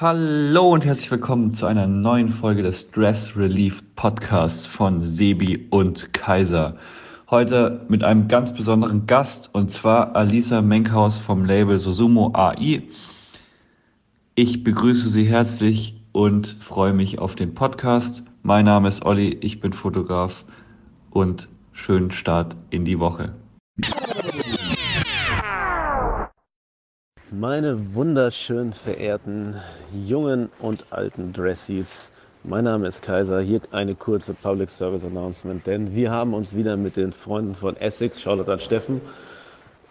Hallo und herzlich willkommen zu einer neuen Folge des Dress Relief Podcasts von Sebi und Kaiser. Heute mit einem ganz besonderen Gast und zwar Alisa Menkhaus vom Label Susumo AI. Ich begrüße Sie herzlich und freue mich auf den Podcast. Mein Name ist Olli, ich bin Fotograf und schönen Start in die Woche. Meine wunderschön verehrten jungen und alten Dressies, mein Name ist Kaiser. Hier eine kurze Public Service Announcement, denn wir haben uns wieder mit den Freunden von Essex, Charlotte an Steffen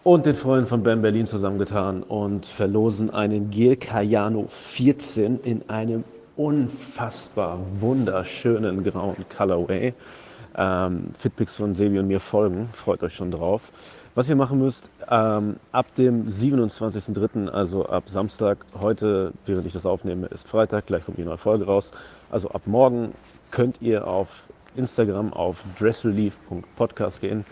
und den Freunden von Bam Berlin zusammengetan und verlosen einen Gel Cayano 14 in einem unfassbar wunderschönen grauen Colorway. Ähm, Fitpics von Sebi und mir folgen, freut euch schon drauf. Was ihr machen müsst, ähm, ab dem 27.03., also ab Samstag, heute, während ich das aufnehme, ist Freitag, gleich kommt die neue Folge raus. Also ab morgen könnt ihr auf Instagram auf dressrelief.podcast gehen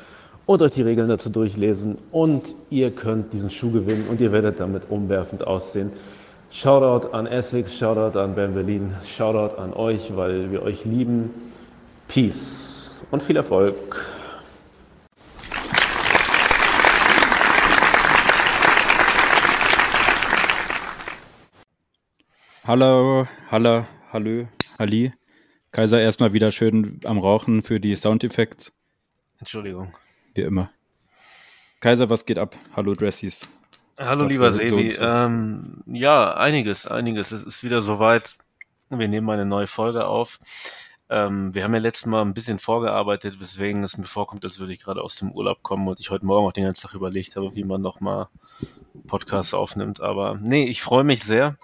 und euch die Regeln dazu durchlesen und ihr könnt diesen Schuh gewinnen und ihr werdet damit umwerfend aussehen. Shoutout an Essex, Shoutout an Ben Berlin, Shoutout an euch, weil wir euch lieben. Peace und viel Erfolg. Hallo, hallo, hallo, Halli. Kaiser erstmal wieder schön am Rauchen für die Soundeffekte. Entschuldigung. Wie immer. Kaiser, was geht ab? Hallo Dressies. Hallo was lieber Sebi. So ähm, ja, einiges, einiges. Es ist wieder soweit. Wir nehmen eine neue Folge auf. Ähm, wir haben ja letztes Mal ein bisschen vorgearbeitet, weswegen es mir vorkommt, als würde ich gerade aus dem Urlaub kommen und ich heute Morgen auch den ganzen Tag überlegt habe, wie man nochmal Podcasts aufnimmt. Aber nee, ich freue mich sehr.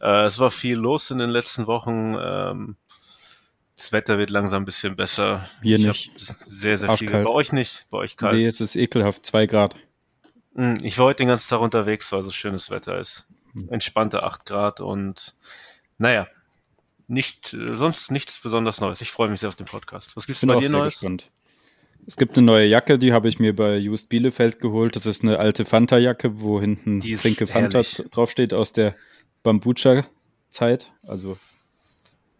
Äh, es war viel los in den letzten Wochen. Ähm, das Wetter wird langsam ein bisschen besser. Hier ich nicht. Sehr, sehr viel. Kalt. Bei euch nicht? Bei euch kalt? Nee, es ist ekelhaft. Zwei Grad. Hm, ich war heute den ganzen Tag unterwegs, weil so schönes Wetter ist. Hm. Entspannte acht Grad und naja, nicht, sonst nichts besonders Neues. Ich freue mich sehr auf den Podcast. Was gibt's bei dir Neues? Gespannt. Es gibt eine neue Jacke, die habe ich mir bei Just Bielefeld geholt. Das ist eine alte Fanta-Jacke, wo hinten Trinke Fanta draufsteht aus der Bambucha-Zeit, also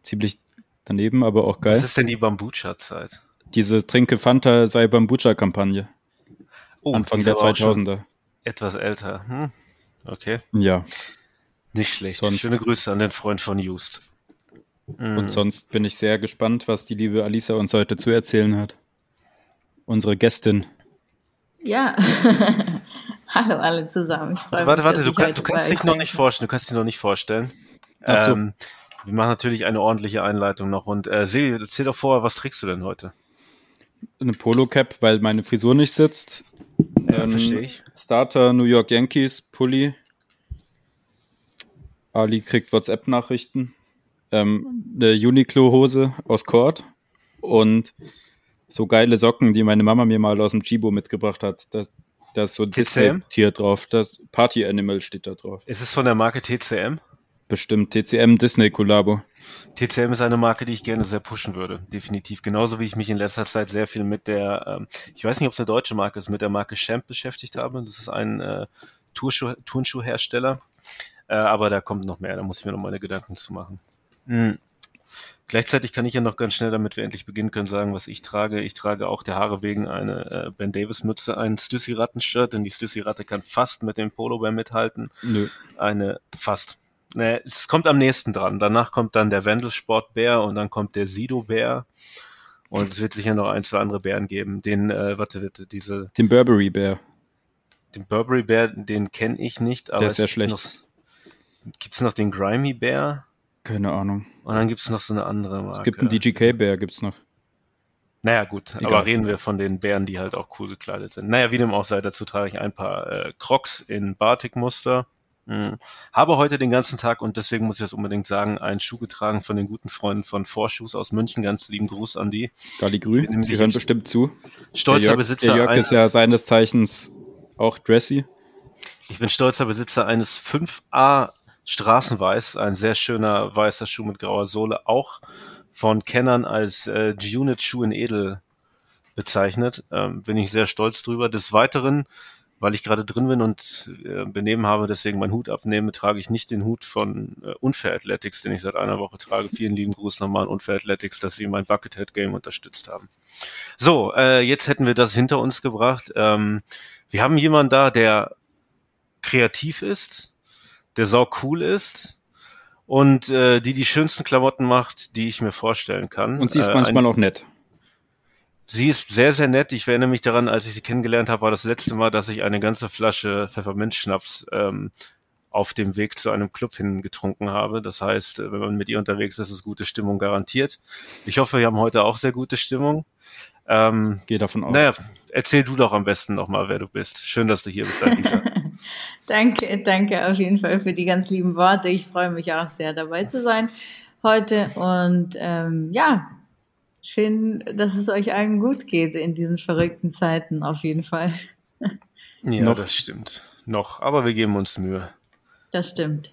ziemlich daneben, aber auch geil. Was ist denn die Bambucha-Zeit? Diese Trinke Fanta sei Bambucha-Kampagne. Oh, Anfang der 2000er. Etwas älter. Hm? Okay. Ja. Nicht schlecht. Sonst, Schöne Grüße an den Freund von Just. Und mhm. sonst bin ich sehr gespannt, was die liebe Alisa uns heute zu erzählen hat. Unsere Gästin. Ja, Hallo alle zusammen. Warte, mich, warte, du, kann, du kannst dich noch nicht vorstellen. Du kannst dich noch nicht vorstellen. Ach so. Ähm, wir machen natürlich eine ordentliche Einleitung noch. Und äh, Silvi, erzähl doch vorher, was trägst du denn heute? Eine Polo-Cap, weil meine Frisur nicht sitzt. Ja, ähm, verstehe ich. Starter New York Yankees, Pulli. Ali kriegt WhatsApp-Nachrichten. Ähm, eine Uniqlo-Hose aus Cord. Und so geile Socken, die meine Mama mir mal aus dem Chibo mitgebracht hat. Das, da ist so ein Disney-Tier drauf. Das Party Animal steht da drauf. Ist es von der Marke TCM? Bestimmt. TCM Disney Collabo. TCM ist eine Marke, die ich gerne sehr pushen würde. Definitiv. Genauso wie ich mich in letzter Zeit sehr viel mit der, ähm, ich weiß nicht, ob es eine deutsche Marke ist, mit der Marke Champ beschäftigt habe. Das ist ein äh, Turnschuh Turnschuhhersteller. Äh, aber da kommt noch mehr. Da muss ich mir noch meine Gedanken zu machen. Mhm. Gleichzeitig kann ich ja noch ganz schnell, damit wir endlich beginnen können, sagen, was ich trage. Ich trage auch der Haare wegen eine äh, Ben Davis Mütze, ein Stussy Ratten Shirt, denn die Stussy Ratte kann fast mit dem Polo Bear mithalten. Nö. Eine fast. Ne, es kommt am nächsten dran. Danach kommt dann der Wendelsport Bär und dann kommt der Sido Bär. Und es wird sicher noch ein, zwei andere Bären geben. Den, äh, warte, bitte, diese. Den Burberry Bär. Den Burberry Bär, den kenne ich nicht, aber. Der ist sehr schlecht. Noch, gibt's noch den Grimy Bär? Keine Ahnung. Und dann gibt es noch so eine andere Marke. Es gibt einen DGK-Bär, gibt es noch. Naja, gut, Egal. aber reden wir von den Bären, die halt auch cool gekleidet sind. Naja, wie dem auch sei, dazu trage ich ein paar äh, Crocs in Batik-Muster. Hm. Habe heute den ganzen Tag und deswegen muss ich das unbedingt sagen, einen Schuh getragen von den guten Freunden von Vorschuss aus München. Ganz lieben Gruß an die. Gali Grü, Sie hören bestimmt zu. Stolzer der Jörg, Besitzer. Der Jörg ist ja seines Zeichens auch dressy. Ich bin stolzer Besitzer eines 5A Straßenweiß, ein sehr schöner weißer Schuh mit grauer Sohle, auch von Kennern als äh, G-Unit Schuh in Edel bezeichnet. Ähm, bin ich sehr stolz drüber. Des Weiteren weil ich gerade drin bin und äh, Benehmen habe, deswegen meinen Hut abnehme, trage ich nicht den Hut von äh, Unfair Athletics, den ich seit einer Woche trage. Vielen lieben Gruß nochmal an Unfair Athletics, dass sie mein Buckethead Game unterstützt haben. So, äh, jetzt hätten wir das hinter uns gebracht. Ähm, wir haben jemanden da, der kreativ ist, der sau cool ist und äh, die die schönsten Klamotten macht, die ich mir vorstellen kann. Und sie ist äh, manchmal auch nett. Sie ist sehr, sehr nett. Ich erinnere mich daran, als ich sie kennengelernt habe, war das letzte Mal, dass ich eine ganze Flasche Pfefferminzschnaps ähm, auf dem Weg zu einem Club hin getrunken habe. Das heißt, wenn man mit ihr unterwegs ist, ist gute Stimmung garantiert. Ich hoffe, wir haben heute auch sehr gute Stimmung. Ähm, Gehe davon aus. Naja, erzähl du doch am besten nochmal, wer du bist. Schön, dass du hier bist, Alisa. danke, danke auf jeden Fall für die ganz lieben Worte. Ich freue mich auch sehr, dabei zu sein heute. Und ähm, ja, schön, dass es euch allen gut geht in diesen verrückten Zeiten, auf jeden Fall. Ja, Noch. das stimmt. Noch, aber wir geben uns Mühe. Das stimmt.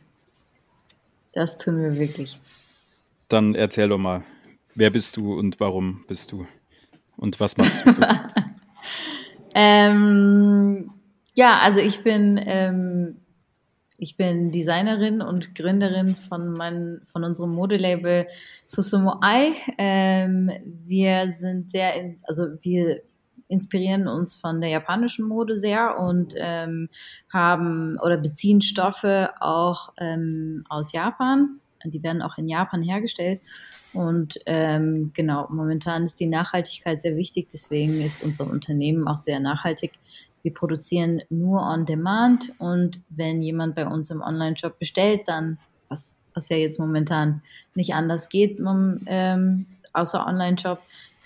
Das tun wir wirklich. Dann erzähl doch mal, wer bist du und warum bist du? Und was machst du so? ähm, ja, also ich bin, ähm, ich bin Designerin und Gründerin von, mein, von unserem Modelabel Susumo Ai. Ähm, wir sind sehr, in, also wir inspirieren uns von der japanischen Mode sehr und ähm, haben oder beziehen Stoffe auch ähm, aus Japan. Die werden auch in Japan hergestellt und ähm, genau, momentan ist die Nachhaltigkeit sehr wichtig, deswegen ist unser Unternehmen auch sehr nachhaltig. Wir produzieren nur on demand und wenn jemand bei uns im Online-Shop bestellt, dann, was, was ja jetzt momentan nicht anders geht, ähm, außer Online-Shop,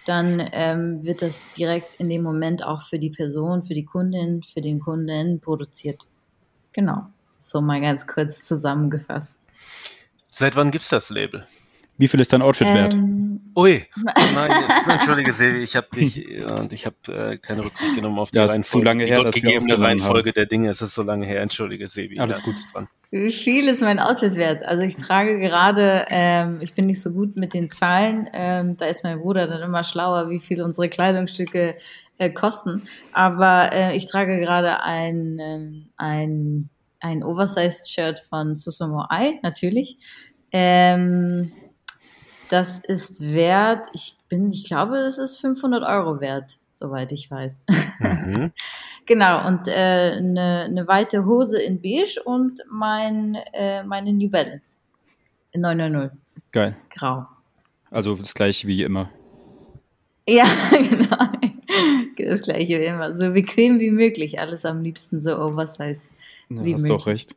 dann ähm, wird das direkt in dem Moment auch für die Person, für die Kundin, für den Kunden produziert. Genau, so mal ganz kurz zusammengefasst. Seit wann gibt es das Label? Wie viel ist dein Outfit ähm, wert? Ui, nein, entschuldige Sevi, ich habe dich und ich habe äh, keine Rücksicht genommen auf die ja, Reihenfolge, zu lange her, die gegebene Reihenfolge haben. der Dinge. Es ist so lange her, entschuldige Sevi. Alles ja, gut dran. Wie viel ist mein Outfit wert? Also ich trage gerade, ähm, ich bin nicht so gut mit den Zahlen, ähm, da ist mein Bruder dann immer schlauer, wie viel unsere Kleidungsstücke äh, kosten. Aber äh, ich trage gerade ein, ähm, ein, ein Oversized-Shirt von Susumo Ai, natürlich. Ähm, das ist wert, ich bin, ich glaube, es ist 500 Euro wert, soweit ich weiß. Mhm. genau, und äh, eine, eine weite Hose in beige und mein, äh, meine New Balance in 990. Geil. Grau. Also das gleiche wie immer. Ja, genau. Das gleiche wie immer. So bequem wie möglich. Alles am liebsten so oversized. Ja, wie hast möglich. doch recht.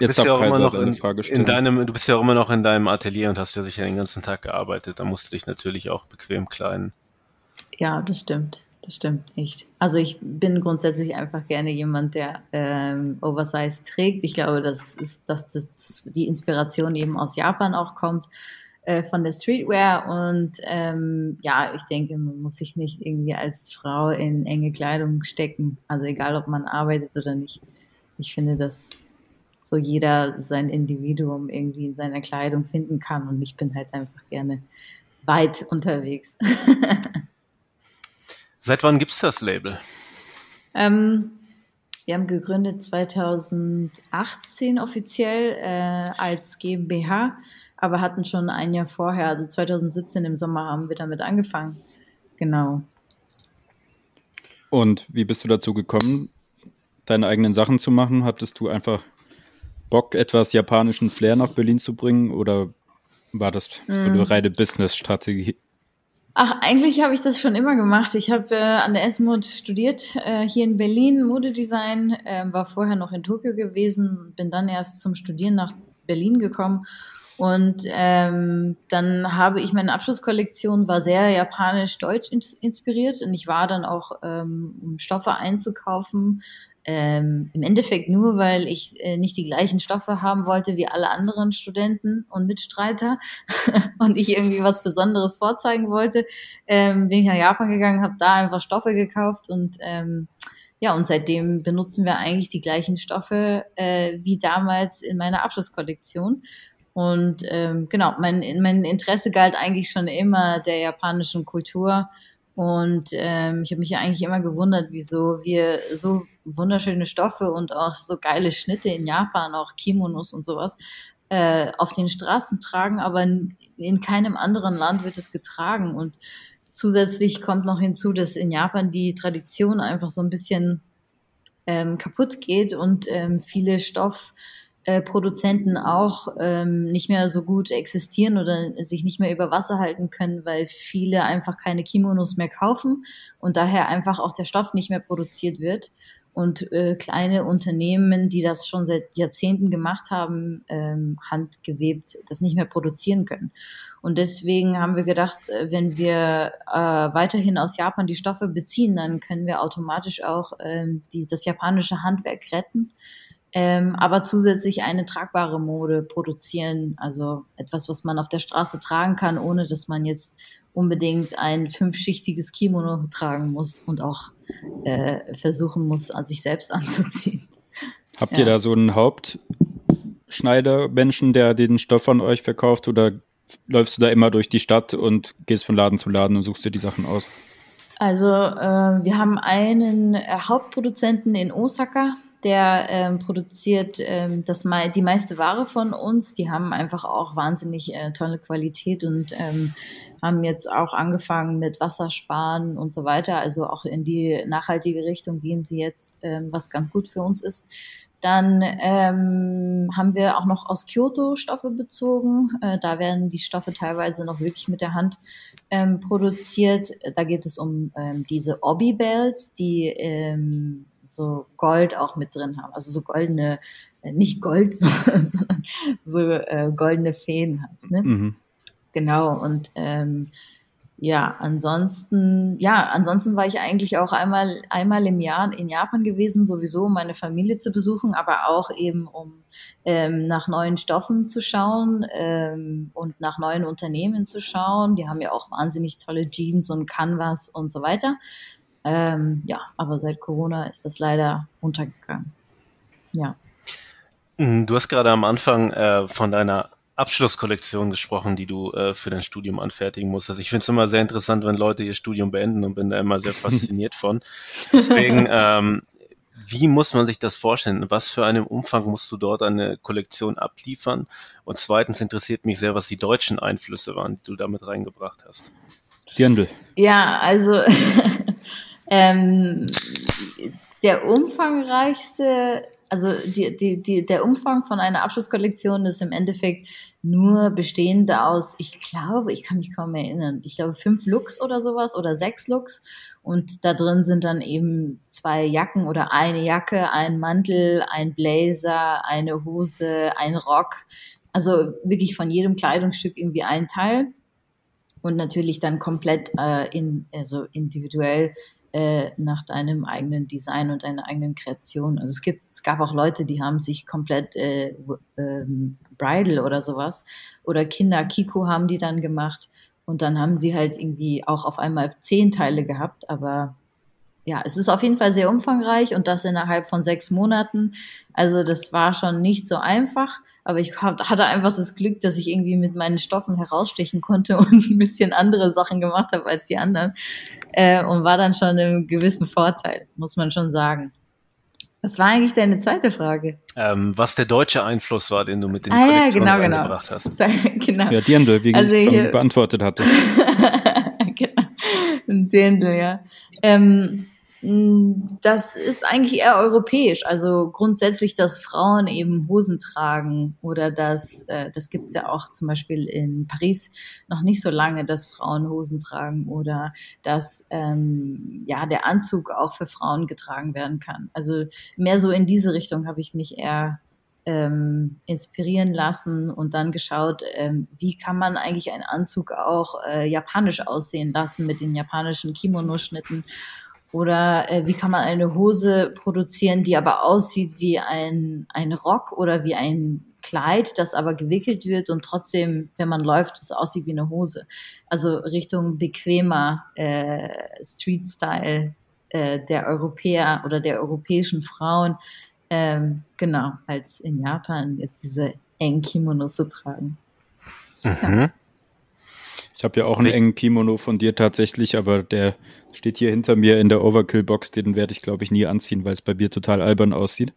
Jetzt darf ja Kaiser noch in, Frage stellen. In deinem, du bist ja auch immer noch in deinem Atelier und hast ja sicher den ganzen Tag gearbeitet. Da musst du dich natürlich auch bequem kleiden. Ja, das stimmt. Das stimmt nicht. Also ich bin grundsätzlich einfach gerne jemand, der ähm, Oversize trägt. Ich glaube, das ist, dass das, die Inspiration eben aus Japan auch kommt äh, von der Streetwear. Und ähm, ja, ich denke, man muss sich nicht irgendwie als Frau in enge Kleidung stecken. Also egal, ob man arbeitet oder nicht. Ich finde, das so jeder sein Individuum irgendwie in seiner Kleidung finden kann. Und ich bin halt einfach gerne weit unterwegs. Seit wann gibt es das Label? Ähm, wir haben gegründet 2018 offiziell äh, als GmbH, aber hatten schon ein Jahr vorher, also 2017 im Sommer haben wir damit angefangen. Genau. Und wie bist du dazu gekommen, deine eigenen Sachen zu machen? Hattest du einfach Bock, etwas japanischen Flair nach Berlin zu bringen oder war das so eine mm. reine Business-Strategie? Ach, eigentlich habe ich das schon immer gemacht. Ich habe äh, an der S-Mod studiert, äh, hier in Berlin, Modedesign, äh, war vorher noch in Tokio gewesen, bin dann erst zum Studieren nach Berlin gekommen und ähm, dann habe ich meine Abschlusskollektion war sehr japanisch-deutsch inspiriert und ich war dann auch, ähm, um Stoffe einzukaufen, ähm, im Endeffekt nur, weil ich äh, nicht die gleichen Stoffe haben wollte wie alle anderen Studenten und Mitstreiter und ich irgendwie was Besonderes vorzeigen wollte, ähm, bin ich nach Japan gegangen, habe da einfach Stoffe gekauft und ähm, ja, und seitdem benutzen wir eigentlich die gleichen Stoffe äh, wie damals in meiner Abschlusskollektion. Und ähm, genau, mein, mein Interesse galt eigentlich schon immer der japanischen Kultur Und ähm, ich habe mich ja eigentlich immer gewundert, wieso wir so wunderschöne Stoffe und auch so geile Schnitte in Japan, auch Kimonos und sowas, äh, auf den Straßen tragen, aber in, in keinem anderen Land wird es getragen. Und zusätzlich kommt noch hinzu, dass in Japan die Tradition einfach so ein bisschen ähm, kaputt geht und ähm, viele Stoff äh, Produzenten auch ähm, nicht mehr so gut existieren oder sich nicht mehr über Wasser halten können, weil viele einfach keine Kimonos mehr kaufen und daher einfach auch der Stoff nicht mehr produziert wird. Und äh, kleine Unternehmen, die das schon seit Jahrzehnten gemacht haben, ähm, handgewebt, das nicht mehr produzieren können. Und deswegen haben wir gedacht, äh, wenn wir äh, weiterhin aus Japan die Stoffe beziehen, dann können wir automatisch auch ähm, die, das japanische Handwerk retten ähm, aber zusätzlich eine tragbare Mode produzieren, also etwas, was man auf der Straße tragen kann, ohne dass man jetzt unbedingt ein fünfschichtiges Kimono tragen muss und auch äh, versuchen muss, an sich selbst anzuziehen. Habt ja. ihr da so einen Hauptschneidermenschen, der den Stoff von euch verkauft oder läufst du da immer durch die Stadt und gehst von Laden zu Laden und suchst dir die Sachen aus? Also äh, wir haben einen äh, Hauptproduzenten in Osaka, der ähm, produziert ähm, das me die meiste Ware von uns. Die haben einfach auch wahnsinnig äh, tolle Qualität und ähm, haben jetzt auch angefangen mit Wassersparen und so weiter. Also auch in die nachhaltige Richtung gehen sie jetzt, ähm, was ganz gut für uns ist. Dann ähm, haben wir auch noch aus Kyoto Stoffe bezogen. Äh, da werden die Stoffe teilweise noch wirklich mit der Hand ähm, produziert. Da geht es um ähm, diese Obi-Bells, die ähm, so Gold auch mit drin haben. Also so goldene, äh, nicht Gold, sondern so äh, goldene Feen halt. Ne? Mhm. Genau, und ähm, ja, ansonsten, ja, ansonsten war ich eigentlich auch einmal, einmal im Jahr in Japan gewesen, sowieso um meine Familie zu besuchen, aber auch eben um ähm, nach neuen Stoffen zu schauen ähm, und nach neuen Unternehmen zu schauen. Die haben ja auch wahnsinnig tolle Jeans und Canvas und so weiter. Ähm, ja, aber seit Corona ist das leider untergegangen. Ja. Mm, du hast gerade am Anfang äh, von deiner Abschlusskollektion gesprochen, die du äh, für dein Studium anfertigen musstest. Ich finde es immer sehr interessant, wenn Leute ihr Studium beenden und bin da immer sehr fasziniert von. Deswegen, ähm, wie muss man sich das vorstellen? Was für einen Umfang musst du dort eine Kollektion abliefern? Und zweitens interessiert mich sehr, was die deutschen Einflüsse waren, die du damit reingebracht hast. Dirndl. Ja, also Ähm, der umfangreichste, also die, die, die, der Umfang von einer Abschlusskollektion ist im Endeffekt nur bestehend aus, ich glaube, ich kann mich kaum erinnern, ich glaube fünf Looks oder sowas oder sechs Looks. Und da drin sind dann eben zwei Jacken oder eine Jacke, ein Mantel, ein Blazer, eine Hose, ein Rock. Also wirklich von jedem Kleidungsstück irgendwie ein Teil und natürlich dann komplett äh, in, also individuell äh, nach deinem eigenen Design und deiner eigenen Kreation. Also es gibt, es gab auch Leute, die haben sich komplett äh, ähm, Bridal oder sowas oder Kinder Kiko haben die dann gemacht und dann haben sie halt irgendwie auch auf einmal zehn Teile gehabt, aber ja, es ist auf jeden Fall sehr umfangreich und das innerhalb von sechs Monaten. Also das war schon nicht so einfach, aber ich hatte einfach das Glück, dass ich irgendwie mit meinen Stoffen herausstechen konnte und ein bisschen andere Sachen gemacht habe als die anderen äh, und war dann schon im gewissen Vorteil, muss man schon sagen. Was war eigentlich deine zweite Frage? Ähm, was der deutsche Einfluss war, den du mit den ah, ja, genau, genau. hast. genau. Ja, Dirndl, wie also ich schon beantwortet hatte. genau. Dirndl, ja. Ähm, das ist eigentlich eher europäisch. Also grundsätzlich, dass Frauen eben Hosen tragen oder dass, äh, das gibt's ja auch zum Beispiel in Paris noch nicht so lange, dass Frauen Hosen tragen oder dass ähm, ja der Anzug auch für Frauen getragen werden kann. Also mehr so in diese Richtung habe ich mich eher ähm, inspirieren lassen und dann geschaut, ähm, wie kann man eigentlich einen Anzug auch äh, japanisch aussehen lassen mit den japanischen Kimono-Schnitten oder äh, wie kann man eine Hose produzieren, die aber aussieht wie ein, ein Rock oder wie ein Kleid, das aber gewickelt wird und trotzdem, wenn man läuft, es aussieht wie eine Hose. Also Richtung bequemer äh, Street-Style äh, der Europäer oder der europäischen Frauen. Ähm, genau, als in Japan jetzt diese engen Kimonos zu tragen. Mhm. Ich habe ja auch einen engen Kimono von dir tatsächlich, aber der steht hier hinter mir in der Overkill-Box. Den werde ich, glaube ich, nie anziehen, weil es bei mir total albern aussieht.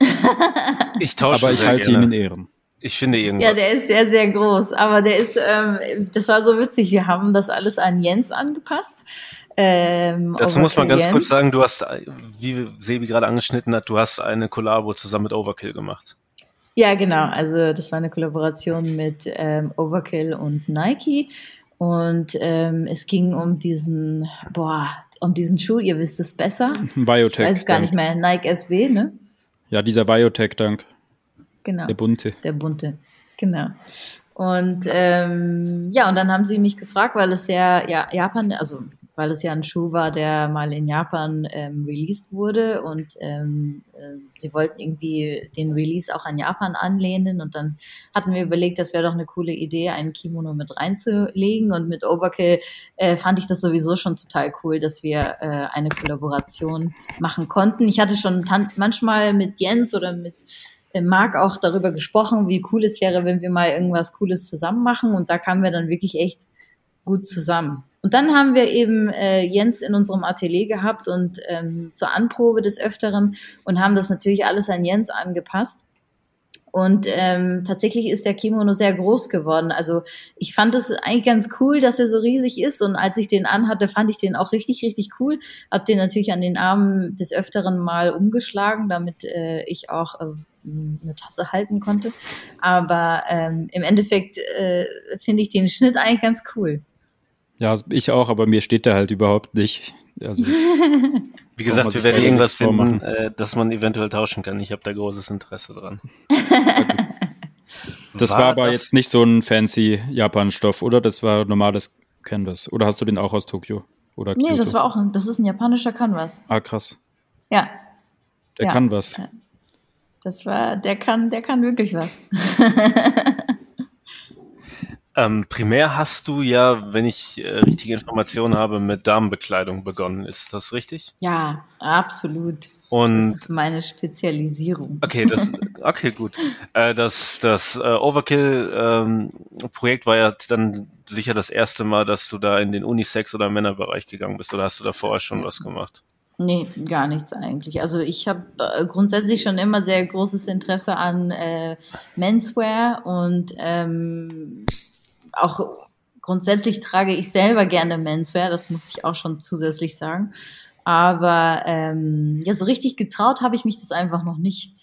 ich tausche Aber ich halte ihn in Ehren. Ich finde irgendwas. Ja, der ist sehr, sehr groß. Aber der ist, ähm, das war so witzig. Wir haben das alles an Jens angepasst. Ähm, Dazu muss man ganz Jens. kurz sagen, du hast, wie Sebi gerade angeschnitten hat, du hast eine Kollabo zusammen mit Overkill gemacht. Ja, genau. Also das war eine Kollaboration mit ähm, Overkill und Nike. Und ähm, es ging um diesen, boah, um diesen Schuh, ihr wisst es besser. Biotech. Ich weiß gar nicht mehr, Nike SB, ne? Ja, dieser Biotech-Dank. Genau. Der bunte. Der bunte, genau. Und ähm, ja, und dann haben sie mich gefragt, weil es ja, ja Japan, also weil es ja ein Schuh war, der mal in Japan ähm, released wurde und ähm, äh, sie wollten irgendwie den Release auch an Japan anlehnen und dann hatten wir überlegt, das wäre doch eine coole Idee, einen Kimono mit reinzulegen und mit Overkill äh, fand ich das sowieso schon total cool, dass wir äh, eine Kollaboration machen konnten. Ich hatte schon manchmal mit Jens oder mit äh, Marc auch darüber gesprochen, wie cool es wäre, wenn wir mal irgendwas Cooles zusammen machen und da kamen wir dann wirklich echt gut zusammen. Und dann haben wir eben äh, Jens in unserem Atelier gehabt und ähm, zur Anprobe des Öfteren und haben das natürlich alles an Jens angepasst. Und ähm, tatsächlich ist der Kimono sehr groß geworden. Also ich fand es eigentlich ganz cool, dass er so riesig ist. Und als ich den anhatte, fand ich den auch richtig, richtig cool. Hab den natürlich an den Armen des Öfteren mal umgeschlagen, damit äh, ich auch äh, eine Tasse halten konnte. Aber ähm, im Endeffekt äh, finde ich den Schnitt eigentlich ganz cool. Ja, ich auch, aber mir steht der halt überhaupt nicht. Also, Wie gesagt, wir werden irgendwas finden, äh, dass man eventuell tauschen kann. Ich habe da großes Interesse dran. das war, war aber das? jetzt nicht so ein fancy Japan-Stoff, oder? Das war normales Canvas. Oder hast du den auch aus Tokio? Oder nee, das war auch ein, das ist ein japanischer Canvas. Ah, krass. Ja. Der ja. kann was. Das war, der kann, der kann wirklich was. Ähm, primär hast du ja, wenn ich äh, richtige Informationen habe, mit Damenbekleidung begonnen. Ist das richtig? Ja, absolut. Und das ist meine Spezialisierung. Okay, das, okay, gut. Äh, das das äh, Overkill-Projekt ähm, war ja dann sicher das erste Mal, dass du da in den Unisex- oder Männerbereich gegangen bist. Oder hast du da vorher schon was gemacht? Nee, gar nichts eigentlich. Also ich habe äh, grundsätzlich schon immer sehr großes Interesse an äh, Menswear und ähm, auch grundsätzlich trage ich selber gerne Menswear, das muss ich auch schon zusätzlich sagen. Aber ähm, ja, so richtig getraut habe ich mich das einfach noch nicht,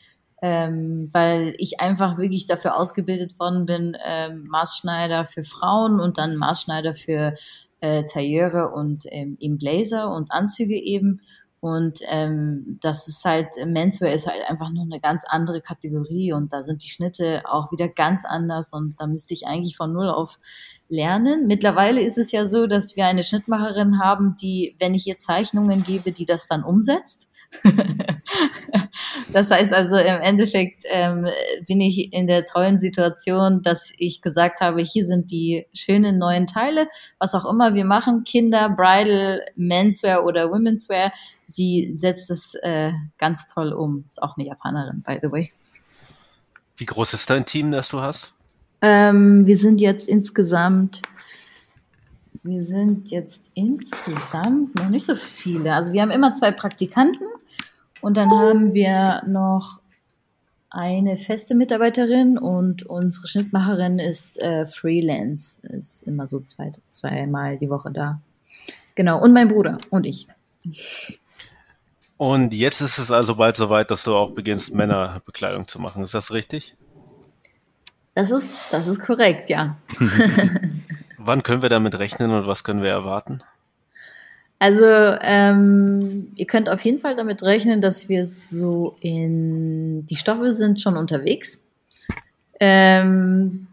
ähm, weil ich einfach wirklich dafür ausgebildet worden bin, ähm, Maßschneider für Frauen und dann Maßschneider für äh, Tailleure und ähm, eben Blazer und Anzüge eben. Und ähm, das ist halt, Menswear ist halt einfach noch eine ganz andere Kategorie und da sind die Schnitte auch wieder ganz anders und da müsste ich eigentlich von null auf lernen. Mittlerweile ist es ja so, dass wir eine Schnittmacherin haben, die, wenn ich ihr Zeichnungen gebe, die das dann umsetzt. das heißt also, im Endeffekt ähm, bin ich in der tollen Situation, dass ich gesagt habe, hier sind die schönen neuen Teile, was auch immer wir machen, Kinder, Bridal, Menswear oder Womenswear. Sie setzt es äh, ganz toll um. Ist auch eine Japanerin, by the way. Wie groß ist dein Team, das du hast? Ähm, wir sind jetzt insgesamt wir sind jetzt insgesamt noch nicht so viele. Also wir haben immer zwei Praktikanten und dann haben wir noch eine feste Mitarbeiterin und unsere Schnittmacherin ist äh, Freelance, ist immer so zwei, zweimal die Woche da. Genau, und mein Bruder und ich. Und jetzt ist es also bald soweit, dass du auch beginnst, Männerbekleidung zu machen. Ist das richtig? Das ist, das ist korrekt, ja. Wann können wir damit rechnen und was können wir erwarten? Also ähm, ihr könnt auf jeden Fall damit rechnen, dass wir so in die Stoffe sind schon unterwegs. Ähm,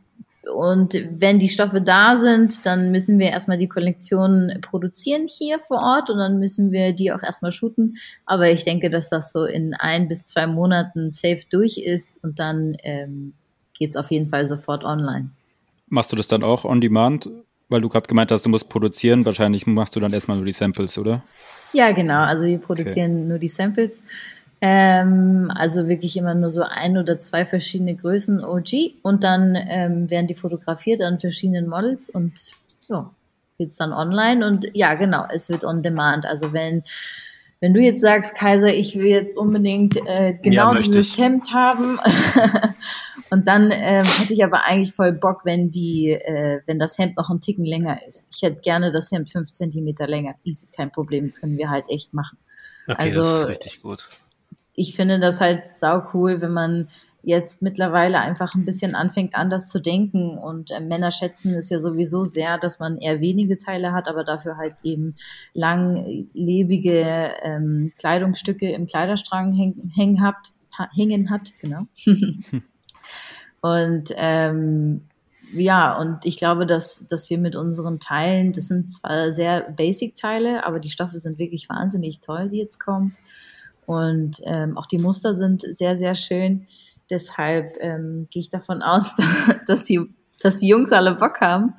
und wenn die Stoffe da sind, dann müssen wir erstmal die Kollektion produzieren hier vor Ort und dann müssen wir die auch erstmal shooten. Aber ich denke, dass das so in ein bis zwei Monaten safe durch ist und dann ähm, geht es auf jeden Fall sofort online. Machst du das dann auch on demand? Weil du gerade gemeint hast, du musst produzieren. Wahrscheinlich machst du dann erstmal nur die Samples, oder? Ja, genau. Also wir produzieren okay. nur die Samples. Ähm, also wirklich immer nur so ein oder zwei verschiedene Größen OG und dann ähm, werden die fotografiert an verschiedenen Models und ja, geht's dann online und ja, genau, es wird on demand. Also wenn wenn du jetzt sagst, Kaiser, ich will jetzt unbedingt äh, genau ja, dieses. Hemd haben und dann ähm, hätte ich aber eigentlich voll Bock, wenn die, äh, wenn das Hemd noch einen Ticken länger ist. Ich hätte gerne das Hemd fünf Zentimeter länger. Easy, kein Problem, können wir halt echt machen. Okay, also, das ist richtig gut. Ich finde das halt sau cool, wenn man jetzt mittlerweile einfach ein bisschen anfängt, anders zu denken. Und äh, Männer schätzen es ja sowieso sehr, dass man eher wenige Teile hat, aber dafür halt eben langlebige ähm, Kleidungsstücke im Kleiderstrang häng, hängen hat, hängen hat, genau. und ähm, ja, und ich glaube, dass, dass wir mit unseren Teilen, das sind zwar sehr Basic-Teile, aber die Stoffe sind wirklich wahnsinnig toll, die jetzt kommen. Und ähm, auch die Muster sind sehr, sehr schön. Deshalb ähm, gehe ich davon aus, dass die, dass die Jungs alle Bock haben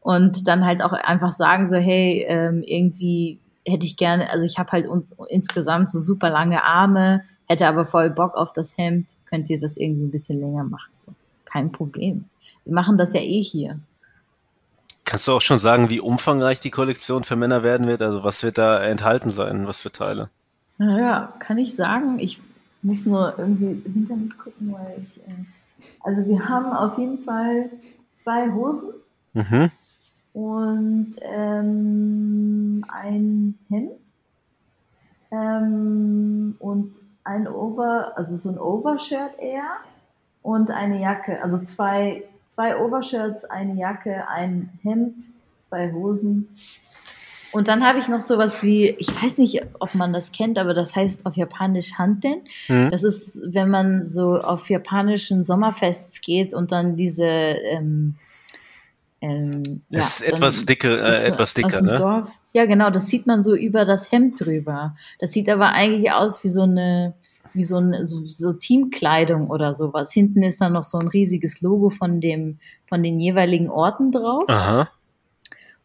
und dann halt auch einfach sagen so, hey, ähm, irgendwie hätte ich gerne, also ich habe halt uns insgesamt so super lange Arme, hätte aber voll Bock auf das Hemd, könnt ihr das irgendwie ein bisschen länger machen. So, kein Problem. Wir machen das ja eh hier. Kannst du auch schon sagen, wie umfangreich die Kollektion für Männer werden wird? Also was wird da enthalten sein? Was für Teile? Naja, kann ich sagen. Ich muss nur irgendwie hinter mich gucken, weil ich. Äh, also wir haben auf jeden Fall zwei Hosen mhm. und ähm, ein Hemd ähm, und ein Over, also so ein Overshirt eher und eine Jacke. Also zwei, zwei Overshirts, eine Jacke, ein Hemd, zwei Hosen und dann habe ich noch sowas wie, ich weiß nicht, ob man das kennt, aber das heißt auf Japanisch Hanten. Mhm. Das ist, wenn man so auf japanischen Sommerfests geht und dann diese ähm, ähm, ist ja, etwas dicke, äh, etwas dicker, ne? Dorf. Ja, genau, das sieht man so über das Hemd drüber. Das sieht aber eigentlich aus wie so eine, wie so eine so, so Teamkleidung oder sowas. Hinten ist dann noch so ein riesiges Logo von dem, von den jeweiligen Orten drauf. Aha.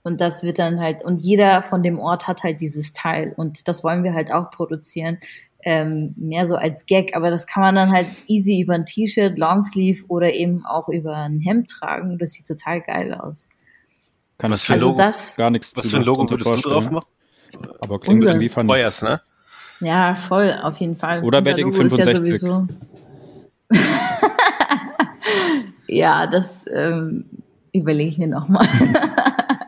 Und das wird dann halt, und jeder von dem Ort hat halt dieses Teil. Und das wollen wir halt auch produzieren. Ähm, mehr so als Gag, aber das kann man dann halt easy über ein T-Shirt, Longsleeve oder eben auch über ein Hemd tragen. Das sieht total geil aus. Kann das für ein also Logo das, gar nichts Was für ein Logo würdest du drauf machen? Aber klingt irgendwie funny. Feuers, ne? Ja, voll, auf jeden Fall. Oder Wedding 65. Ja, ja, das ähm, überlege ich mir nochmal.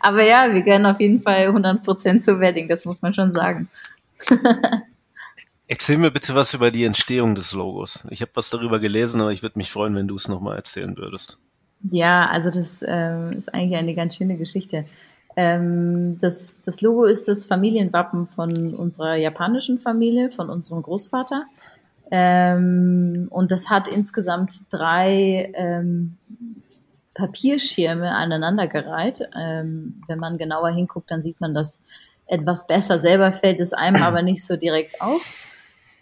Aber ja, wir gehören auf jeden Fall 100% zu Wedding, das muss man schon sagen. Erzähl mir bitte was über die Entstehung des Logos. Ich habe was darüber gelesen, aber ich würde mich freuen, wenn du es nochmal erzählen würdest. Ja, also das ähm, ist eigentlich eine ganz schöne Geschichte. Ähm, das, das Logo ist das Familienwappen von unserer japanischen Familie, von unserem Großvater. Ähm, und das hat insgesamt drei ähm, Papierschirme aneinandergereiht. Ähm, wenn man genauer hinguckt, dann sieht man das etwas besser. Selber fällt es einem aber nicht so direkt auf.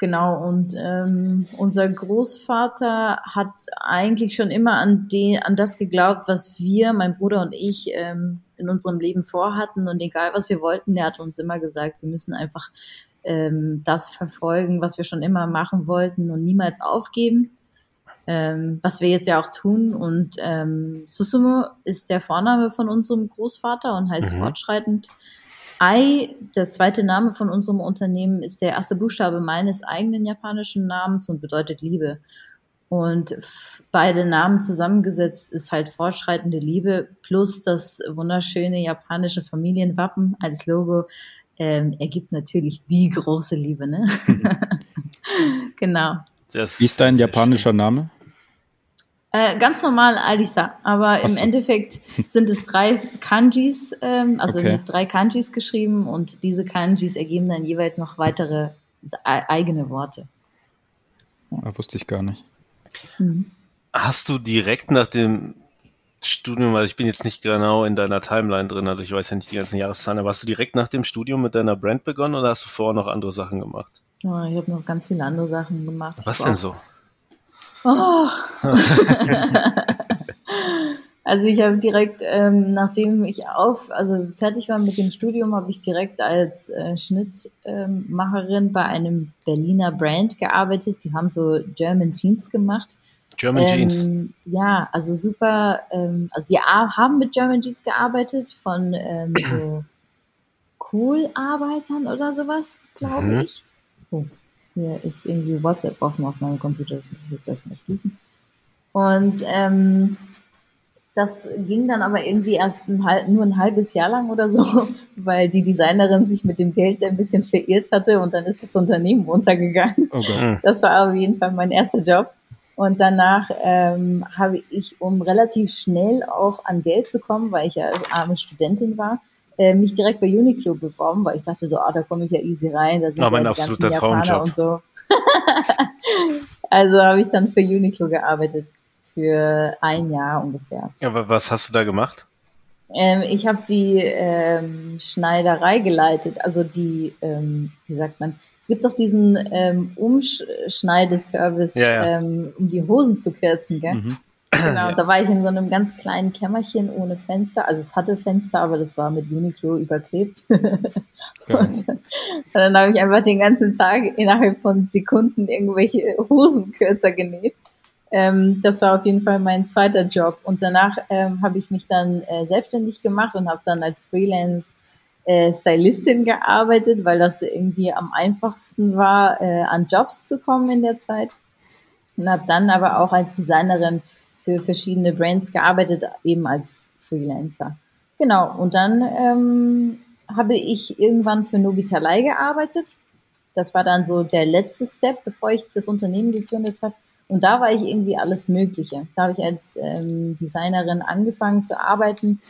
Genau, und ähm, unser Großvater hat eigentlich schon immer an, die, an das geglaubt, was wir, mein Bruder und ich, ähm, in unserem Leben vorhatten. Und egal, was wir wollten, der hat uns immer gesagt, wir müssen einfach ähm, das verfolgen, was wir schon immer machen wollten und niemals aufgeben ähm, was wir jetzt ja auch tun. Und ähm, Susumu ist der Vorname von unserem Großvater und heißt mhm. fortschreitend. Ai, der zweite Name von unserem Unternehmen, ist der erste Buchstabe meines eigenen japanischen Namens und bedeutet Liebe. Und beide Namen zusammengesetzt ist halt fortschreitende Liebe plus das wunderschöne japanische Familienwappen als Logo ähm, ergibt natürlich die große Liebe, ne? genau. Das Wie ist dein japanischer schön. Name? Äh, ganz normal Alisa, aber im Endeffekt sind es drei Kanjis, ähm, also okay. drei Kanjis geschrieben und diese Kanjis ergeben dann jeweils noch weitere eigene Worte. Ja. Ah, wusste ich gar nicht. Mhm. Hast du direkt nach dem Studium, weil ich bin jetzt nicht genau in deiner Timeline drin, also ich weiß ja nicht die ganzen Jahreszahlen, aber hast du direkt nach dem Studium mit deiner Brand begonnen oder hast du vorher noch andere Sachen gemacht? Oh, ich habe noch ganz viele andere Sachen gemacht. Was denn so? Oh. also ich habe direkt, ähm, nachdem ich auf, also fertig war mit dem Studium, habe ich direkt als äh, Schnittmacherin ähm, bei einem Berliner Brand gearbeitet. Die haben so German Jeans gemacht. German ähm, Jeans. Ja, also super. Ähm, also sie haben mit German Jeans gearbeitet von ähm, so Cool-Arbeitern oder sowas, glaube Mhm. ich. Oh, hier ist irgendwie WhatsApp offen auf meinem Computer, das muss ich jetzt erstmal schließen. Und ähm, das ging dann aber irgendwie erst ein, nur ein halbes Jahr lang oder so, weil die Designerin sich mit dem Geld ein bisschen verirrt hatte und dann ist das Unternehmen untergegangen. Oh Gott. Mhm. Das war auf jeden Fall mein erster Job. Und danach ähm, habe ich, um relativ schnell auch an Geld zu kommen, weil ich ja arme Studentin war, äh, mich direkt bei Uniqlo beworben, weil ich dachte so, ah, da komme ich ja easy rein, da sind Ah, mein ja absoluter Traumjob. und so. also habe ich dann für Uniqlo gearbeitet, für ein Jahr ungefähr. Aber was hast du da gemacht? Ähm, ich habe die ähm, Schneiderei geleitet, also die, ähm, wie sagt man, es gibt doch diesen ähm, Umschneideservice, Ja, ja. Ähm, um die Hosen zu kürzen, gell? Mhm. Genau, da war ich in so einem ganz kleinen Kämmerchen ohne Fenster. Also es hatte Fenster, aber das war mit Uniqlo überklebt. Und, und dann habe ich einfach den ganzen Tag innerhalb von Sekunden irgendwelche Hosenkürzer genäht. Ähm, das war auf jeden Fall mein zweiter Job. Und danach ähm, habe ich mich dann äh, selbstständig gemacht und habe dann als Freelance äh, Stylistin gearbeitet, weil das irgendwie am einfachsten war, äh, an Jobs zu kommen in der Zeit. Und habe dann aber auch als Designerin für verschiedene Brands gearbeitet, eben als Freelancer. Genau, und dann ähm, habe ich irgendwann für Nobitalei gearbeitet. Das war dann so der letzte Step, bevor ich das Unternehmen gegründet habe. Und da war ich irgendwie alles Mögliche. Da habe ich als ähm, Designerin angefangen zu arbeiten.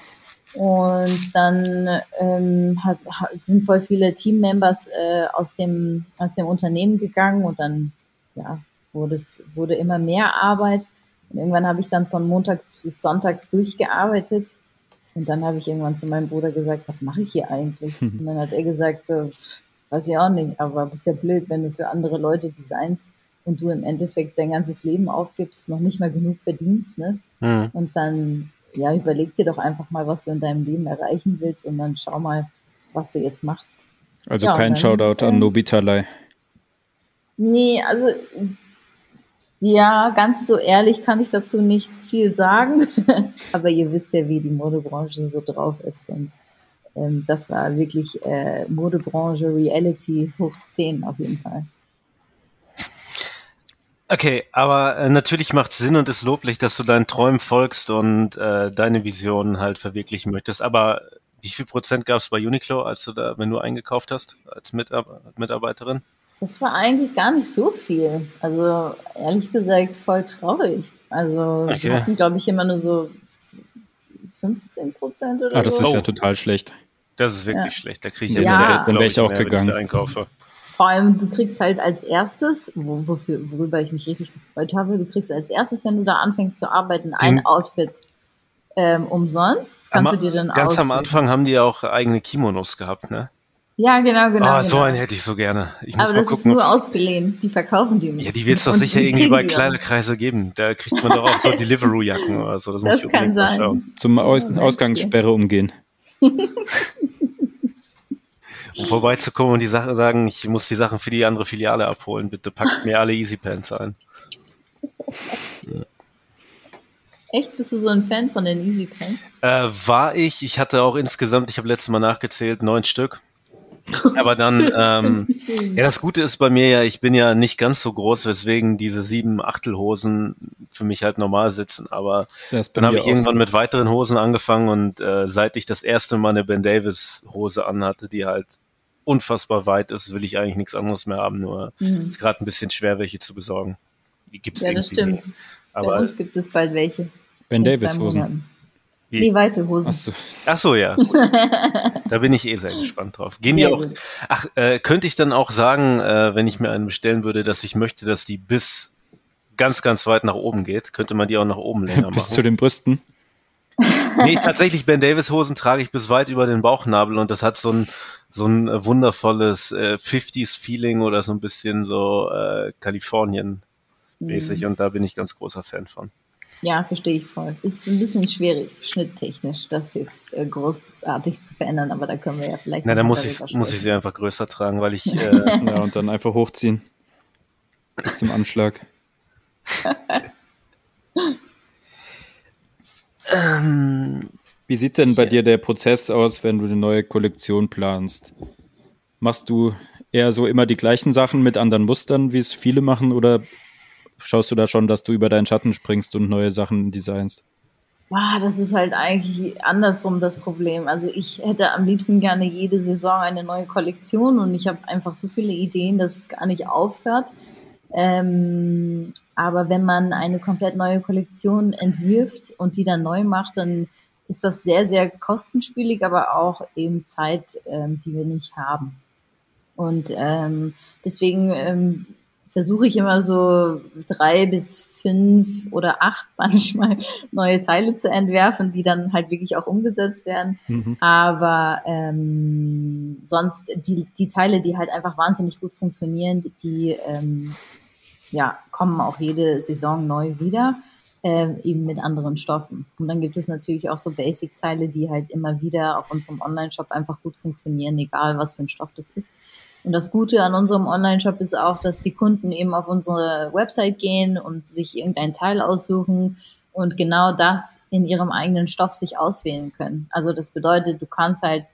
Und dann ähm, hat, sind voll viele Teammembers äh, aus, dem, aus dem Unternehmen gegangen und dann ja, wurde es wurde immer mehr Arbeit. Und irgendwann habe ich dann von Montag bis Sonntags durchgearbeitet. Und dann habe ich irgendwann zu meinem Bruder gesagt, was mache ich hier eigentlich? Und dann hat er gesagt, so, pff, weiß ich auch nicht, aber bist ja blöd, wenn du für andere Leute designst und du im Endeffekt dein ganzes Leben aufgibst, noch nicht mal genug verdienst, ne? Mhm. Und dann, ja, überleg dir doch einfach mal, was du in deinem Leben erreichen willst und dann schau mal, was du jetzt machst. Also Ja, kein dann, Shoutout an ähm, Nobitalei. Nee, also ja, ganz so ehrlich kann ich dazu nicht viel sagen. Aber ihr wisst ja, wie die Modebranche so drauf ist. Und ähm, das war wirklich äh, Modebranche Reality hoch 10 auf jeden Fall. Okay, aber äh, natürlich macht Sinn und ist loblich, dass du deinen Träumen folgst und äh, deine Visionen halt verwirklichen möchtest. Aber wie viel Prozent gab es bei Uniqlo, als du da, wenn du eingekauft hast als Mitar Mitarbeiterin? Das war eigentlich gar nicht so viel. Also ehrlich gesagt voll traurig. Also Okay. wir hatten, glaube ich, immer nur so 15 Prozent oder Ah, das so. ist Oh. ja total schlecht. Das ist wirklich Ja. schlecht. Da kriege ich ja, Ja. Dann glaub wär ich auch mehr, wenn gegangen. da einkaufe. Vor allem, du kriegst halt als erstes, wo, wofür, worüber ich mich richtig gefreut habe, du kriegst als erstes, wenn du da anfängst zu arbeiten, ein Den- Outfit ähm, umsonst. Das kannst Am- du dir dann Ganz am aussuchen. Anfang haben die ja auch eigene Kimonos gehabt, ne? Ja, genau, genau. Ah, so genau. einen hätte ich so gerne. Ich muss Aber mal das ist gucken, nur ob's- ausgeliehen. Die verkaufen die nicht. Ja, die wird es doch sicher irgendwie bei. Kleiderkreise geben. Da kriegt man doch auch so Deliveroo-Jacken oder so. Das, muss Das ich kann sein. schauen. Zum Aus? Ausgangssperre umgehen. Um vorbeizukommen und die Sachen sagen, ich muss die Sachen für die andere Filiale abholen. Bitte packt mir alle Easy Pants ein. Echt? Bist du so ein Fan von den Easy Pants? Äh, war ich, ich hatte auch insgesamt, ich habe letztes Mal nachgezählt, neun Stück. Aber dann, ähm, ja, das Gute ist bei mir ja, ich bin ja nicht ganz so groß, weswegen diese sieben Achtelhosen für mich halt normal sitzen. Aber bei dann habe ich irgendwann so. mit weiteren Hosen angefangen und äh, seit ich das erste Mal eine Ben Davis Hose anhatte, die halt unfassbar weit ist, will ich eigentlich nichts anderes mehr haben. Nur Mhm. ist gerade ein bisschen schwer, welche zu besorgen. Die gibt's Ja, das stimmt. Bei Aber uns gibt es bald welche. Ben Davis Hosen. Wie? Nee, weite Hosen. Achso. ach so, ja. Da bin ich eh sehr gespannt drauf. Gehen die auch? gut. Ach, äh, könnte ich dann auch sagen, äh, wenn ich mir einen bestellen würde, dass ich möchte, dass die bis ganz, ganz weit nach oben geht? Könnte man die auch nach oben länger Bis zu machen? den Brüsten. Nee, tatsächlich Ben Davis Hosen trage ich bis weit über den Bauchnabel und das hat so ein so ein äh, wundervolles äh, 50s Feeling oder so ein bisschen so äh, Kalifornien mäßig Mhm. und da bin ich ganz großer Fan von. Ja, verstehe ich voll. Ist ein bisschen schwierig, schnitttechnisch, das jetzt äh, großartig zu verändern, aber da können wir ja vielleicht. Na, dann muss ich muss ich sie einfach größer tragen, weil ich äh, Ja, und dann einfach hochziehen. Bis zum Anschlag. ähm, Wie sieht denn bei dir der Prozess aus, wenn du eine neue Kollektion planst? Machst du eher so immer die gleichen Sachen mit anderen Mustern, wie es viele machen, oder schaust du da schon, dass du über deinen Schatten springst und neue Sachen designst? Ah, das ist halt eigentlich andersrum das Problem. Also ich hätte am liebsten gerne jede Saison eine neue Kollektion und ich habe einfach so viele Ideen, dass es gar nicht aufhört. Ähm, aber wenn man eine komplett neue Kollektion entwirft und die dann neu macht, dann ist das sehr, sehr kostenspielig, aber auch eben Zeit, ähm, die wir nicht haben. Und ähm, deswegen ähm, versuche ich immer so drei bis fünf oder acht manchmal neue Teile zu entwerfen, die dann halt wirklich auch umgesetzt werden. Mhm. Aber ähm, sonst die, die Teile, die halt einfach wahnsinnig gut funktionieren, die, die ähm, ja, kommen auch jede Saison neu wieder, äh, eben mit anderen Stoffen. Und dann gibt es natürlich auch so Basic-Teile, die halt immer wieder auf unserem Online-Shop einfach gut funktionieren, egal was für ein Stoff das ist. Und das Gute an unserem Online-Shop ist auch, dass die Kunden eben auf unsere Website gehen und sich irgendein Teil aussuchen und genau das in ihrem eigenen Stoff sich auswählen können. Also das bedeutet, du kannst halt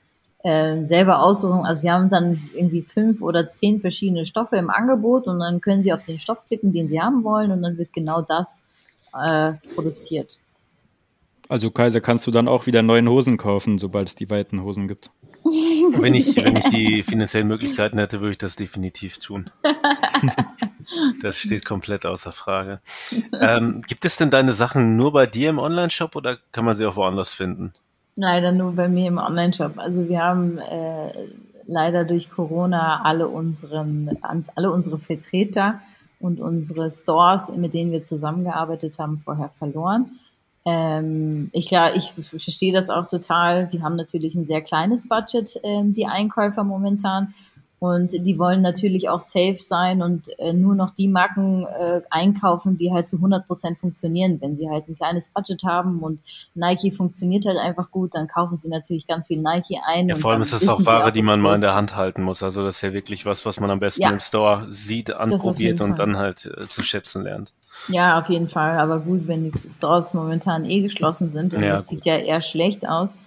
äh, selber aussuchen. Also wir haben dann irgendwie fünf oder zehn verschiedene Stoffe im Angebot und dann können sie auf den Stoff klicken, den sie haben wollen und dann wird genau das äh, produziert. Also Kaiser, kannst du dann auch wieder neuen Hosen kaufen, sobald es die weiten Hosen gibt? Wenn ich, wenn ich die finanziellen Möglichkeiten hätte, würde ich das definitiv tun. Das steht komplett außer Frage. Ähm, gibt es denn deine Sachen nur bei dir im Online-Shop oder kann man sie auch woanders finden? Leider nur bei mir im Online-Shop. Also wir haben äh, leider durch Corona alle unseren, alle unsere Vertreter und unsere Stores, mit denen wir zusammengearbeitet haben, vorher verloren. Ähm, ich klar, ich verstehe das auch total. Die haben natürlich ein sehr kleines Budget, ähm, die Einkäufer momentan. Und die wollen natürlich auch safe sein und äh, nur noch die Marken äh, einkaufen, die halt zu 100 Prozent funktionieren. Wenn sie halt ein kleines Budget haben und Nike funktioniert halt einfach gut, dann kaufen sie natürlich ganz viel Nike ein. Ja, vor allem ist es auch Ware, auch, die man mal in der Hand halten muss. Also das ist ja wirklich was, was man am besten ja, im Store sieht, anprobiert und dann halt äh, zu schätzen lernt. Ja, auf jeden Fall. Aber gut, wenn die Stores momentan eh geschlossen sind und ja, das gut. sieht ja eher schlecht aus,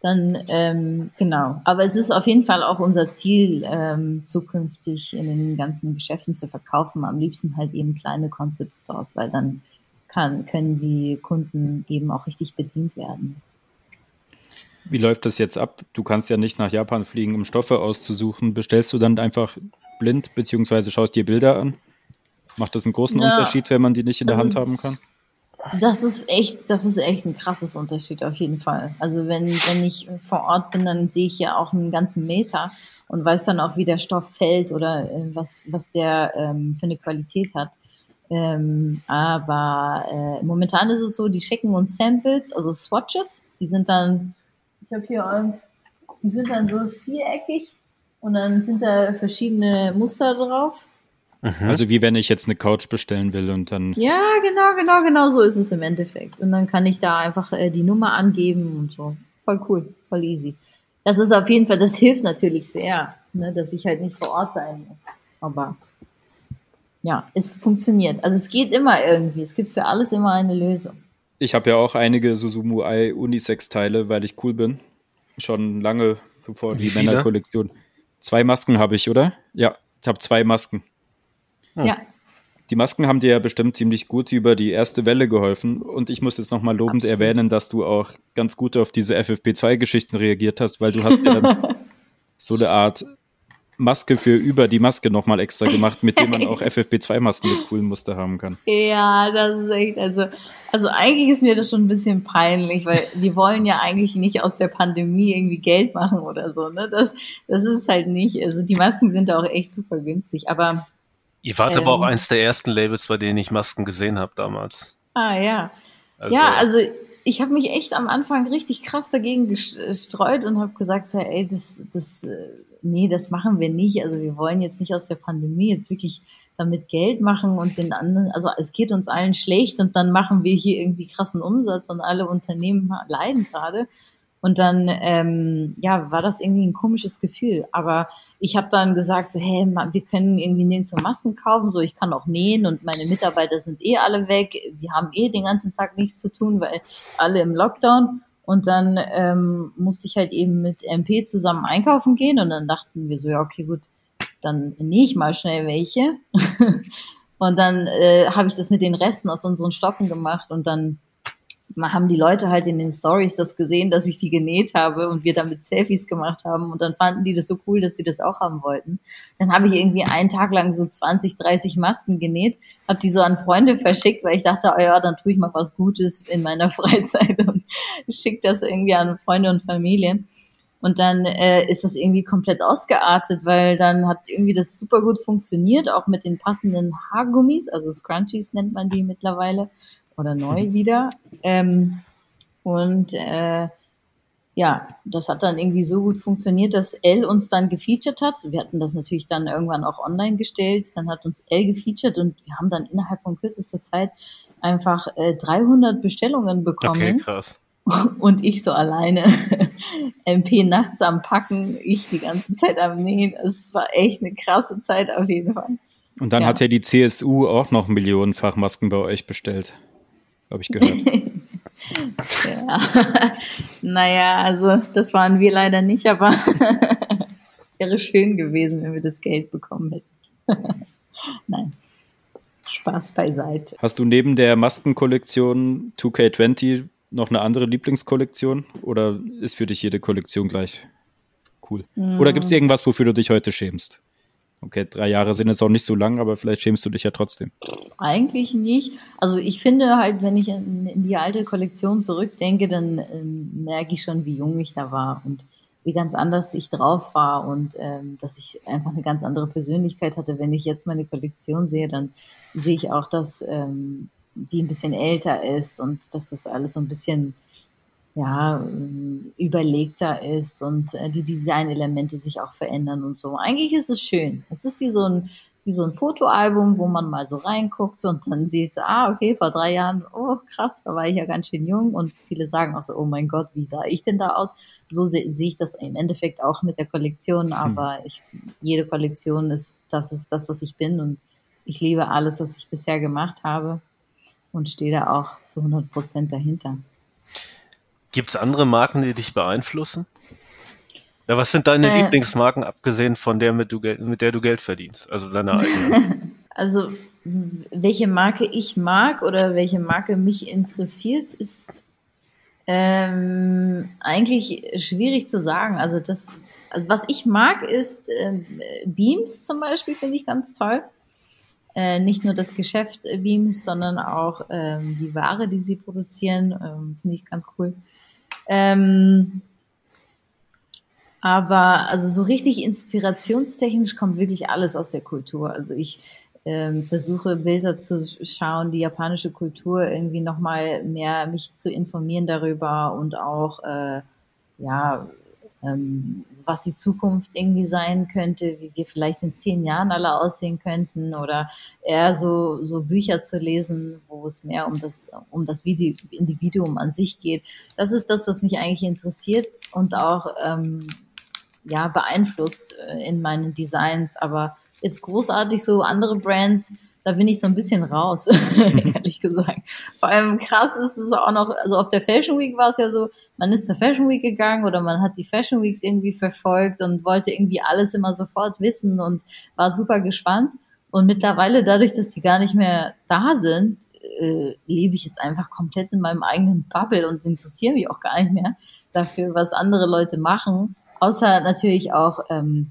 dann ähm, genau. Aber es ist auf jeden Fall auch unser Ziel, ähm, zukünftig in den ganzen Geschäften zu verkaufen. Am liebsten halt eben kleine Concept Stores, weil dann kann, können die Kunden eben auch richtig bedient werden. Wie läuft das jetzt ab? Du kannst ja nicht nach Japan fliegen, um Stoffe auszusuchen. Bestellst du dann einfach blind, beziehungsweise schaust dir Bilder an? Macht das einen großen ja, Unterschied, wenn man die nicht in der Hand haben kann? Das ist echt, das ist echt ein krasses Unterschied auf jeden Fall. Also wenn, wenn ich vor Ort bin, dann sehe ich ja auch einen ganzen Meter und weiß dann auch, wie der Stoff fällt oder äh, was, was der ähm, für eine Qualität hat. Ähm, aber äh, momentan ist es so, die schicken uns Samples, also Swatches, die sind dann, ich habe hier eins, die sind dann so viereckig und dann sind da verschiedene Muster drauf Mhm. Also wie wenn ich jetzt eine Couch bestellen will und dann. Ja, genau, genau, genau so ist es im Endeffekt. Und dann kann ich da einfach äh, die Nummer angeben und so. Voll cool, voll easy. Das ist auf jeden Fall, das hilft natürlich sehr, ne, dass ich halt nicht vor Ort sein muss. Aber ja, es funktioniert. Also es geht immer irgendwie. Es gibt für alles immer eine Lösung. Ich habe ja auch einige Susumu Ai Unisex-Teile, weil ich cool bin. Schon lange bevor Wie die Männerkollektion. Zwei Masken habe ich, oder? Ja, ich habe zwei Masken. Hm. Ja. Die Masken haben dir ja bestimmt ziemlich gut über die erste Welle geholfen. Und ich muss jetzt nochmal lobend Absolut. erwähnen, dass du auch ganz gut auf diese FFP2-Geschichten reagiert hast, weil du hast ja dann so eine Art Maske für über die Maske nochmal extra gemacht, mit dem man auch FFP2-Masken mit coolen Muster haben kann. Ja, das ist echt, also, also eigentlich ist mir das schon ein bisschen peinlich, weil wir wollen ja eigentlich nicht aus der Pandemie irgendwie Geld machen oder so, ne? Das, das ist halt nicht, also die Masken sind da auch echt super günstig, aber Ihr wart ähm, aber auch ähm. eins der ersten Labels, bei denen ich Masken gesehen habe damals. Ah ja. Also, ja, also ich habe mich echt am Anfang richtig krass dagegen gestreut und habe gesagt, so, ey, das, das, äh, nee, das machen wir nicht. Also wir wollen jetzt nicht aus der Pandemie jetzt wirklich damit Geld machen und den anderen, also es geht uns allen schlecht und dann machen wir hier irgendwie krassen Umsatz und alle Unternehmen leiden gerade. Und dann, ähm, ja, war das irgendwie ein komisches Gefühl. Aber ich habe dann gesagt, so, hey, wir können irgendwie nirgends so Masken kaufen, so ich kann auch nähen und meine Mitarbeiter sind eh alle weg. Wir haben eh den ganzen Tag nichts zu tun, weil alle im Lockdown. Und dann ähm, musste ich halt eben mit MP zusammen einkaufen gehen und dann dachten wir so, ja, okay, gut, dann nähe ich mal schnell welche. und dann äh, habe ich das mit den Resten aus unseren Stoffen gemacht und dann haben die Leute halt in den Stories das gesehen, dass ich die genäht habe und wir damit Selfies gemacht haben und dann fanden die das so cool, dass sie das auch haben wollten. Dann habe ich irgendwie einen Tag lang so 20, 30 Masken genäht, habe die so an Freunde verschickt, weil ich dachte, oh ja, dann tue ich mal was Gutes in meiner Freizeit und schicke das irgendwie an Freunde und Familie. Und dann äh, ist das irgendwie komplett ausgeartet, weil dann hat irgendwie das super gut funktioniert, auch mit den passenden Haargummis, also Scrunchies nennt man die mittlerweile oder neu wieder. Ähm, und äh, ja, das hat dann irgendwie so gut funktioniert, dass L uns dann gefeatured hat. Wir hatten das natürlich dann irgendwann auch online gestellt. Dann hat uns L gefeatured und wir haben dann innerhalb von kürzester Zeit einfach äh, 300 Bestellungen bekommen. Okay, krass. Und ich so alleine MP nachts am Packen, ich die ganze Zeit am Nähen. Es war echt eine krasse Zeit auf jeden Fall. Und dann ja. hat ja die CSU auch noch millionenfach Masken bei euch bestellt habe ich gehört. ja. naja, also das waren wir leider nicht, aber es wäre schön gewesen, wenn wir das Geld bekommen hätten. Nein. Spaß beiseite. Hast du neben der Maskenkollektion 2K20 noch eine andere Lieblingskollektion oder ist für dich jede Kollektion gleich cool? Mm. Oder gibt es irgendwas, wofür du dich heute schämst? Okay, drei Jahre sind jetzt auch nicht so lang, aber vielleicht schämst du dich ja trotzdem. Eigentlich nicht. Also ich finde halt, wenn ich in, die alte Kollektion zurückdenke, dann äh, merke ich schon, wie jung ich da war und wie ganz anders ich drauf war und ähm, dass ich einfach eine ganz andere Persönlichkeit hatte. Wenn ich jetzt meine Kollektion sehe, dann sehe ich auch, dass ähm, die ein bisschen älter ist und dass das alles so ein bisschen ja, überlegter ist und äh, die Designelemente sich auch verändern und so. Eigentlich ist es schön. Es ist wie so ein, wie so ein Fotoalbum, wo man mal so reinguckt und dann sieht, ah, okay, vor drei Jahren, oh krass, da war ich ja ganz schön jung und viele sagen auch so, oh mein Gott, wie sah ich denn da aus? So sehe seh ich das im Endeffekt auch mit der Kollektion, hm. aber ich, jede Kollektion ist, das ist das, was ich bin und ich liebe alles, was ich bisher gemacht habe und stehe da auch zu 100 Prozent dahinter. Gibt es andere Marken, die dich beeinflussen? Ja, was sind deine äh, Lieblingsmarken, abgesehen von der, mit, du, mit der du Geld verdienst? Also deine eigene. Also, welche Marke ich mag oder welche Marke mich interessiert, ist ähm, eigentlich schwierig zu sagen. Also, das, also was ich mag, ist ähm, Beams zum Beispiel, finde ich ganz toll. Äh, nicht nur das Geschäft Beams, sondern auch ähm, die Ware, die sie produzieren, ähm, finde ich ganz cool. Ähm, aber also so richtig inspirationstechnisch kommt wirklich alles aus der Kultur. Also ich ähm, versuche Bilder zu schauen, die japanische Kultur irgendwie nochmal mehr mich zu informieren darüber und auch äh, ja was die Zukunft irgendwie sein könnte, wie wir vielleicht in zehn Jahren alle aussehen könnten oder eher so, so Bücher zu lesen, wo es mehr um das, um das Video, Individuum an sich geht. Das ist das, was mich eigentlich interessiert und auch ähm, ja, beeinflusst äh, in meinen Designs. Aber jetzt großartig so andere Brands, da bin ich so ein bisschen raus, ehrlich gesagt. Vor allem krass ist es auch noch, also auf der Fashion Week war es ja so, man ist zur Fashion Week gegangen oder man hat die Fashion Weeks irgendwie verfolgt und wollte irgendwie alles immer sofort wissen und war super gespannt. Und mittlerweile, dadurch, dass die gar nicht mehr da sind, äh, lebe ich jetzt einfach komplett in meinem eigenen Bubble und interessiere mich auch gar nicht mehr dafür, was andere Leute machen. Außer natürlich auch ähm,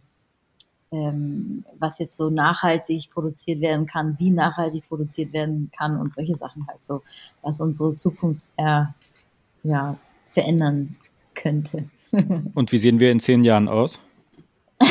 ähm, was jetzt so nachhaltig produziert werden kann, wie nachhaltig produziert werden kann und solche Sachen halt so, was unsere Zukunft eher, ja, verändern könnte. und wie sehen wir in zehn Jahren aus?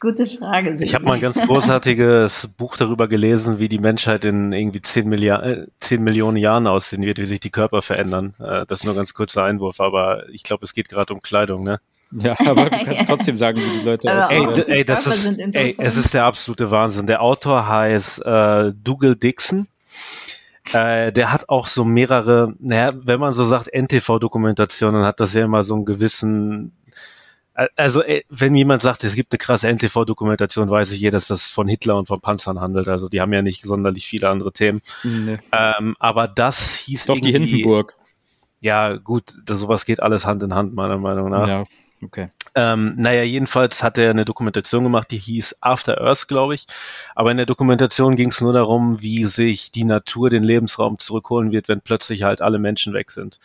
Gute Frage. Ich habe mal ein ganz großartiges Buch darüber gelesen, wie die Menschheit in irgendwie 10, Milliard, äh, 10 Millionen Jahren aussehen wird, wie sich die Körper verändern. Äh, das ist nur ein ganz kurzer Einwurf, aber ich glaube, es geht gerade um Kleidung, ne? Ja, aber du kannst trotzdem sagen, wie die Leute aussehen. Ey, ey, das ist, ey, es ist der absolute Wahnsinn. Der Autor heißt äh, Dougal Dixon. Äh, der hat auch so mehrere, naja, wenn man so sagt, NTV-Dokumentationen, hat das ja immer so einen gewissen also, äh, wenn jemand sagt, es gibt eine krasse NTV-Dokumentation, weiß ich eh, dass das von Hitler und von Panzern handelt. Also, die haben ja nicht sonderlich viele andere Themen. Nee. Ähm, aber das hieß Doch die Hindenburg. Ja, gut, das, sowas geht alles Hand in Hand, meiner Meinung nach. Ja, okay. Ähm, naja, jedenfalls hat er eine Dokumentation gemacht, die hieß After Earth, glaube ich. Aber in der Dokumentation ging es nur darum, wie sich die Natur den Lebensraum zurückholen wird, wenn plötzlich halt alle Menschen weg sind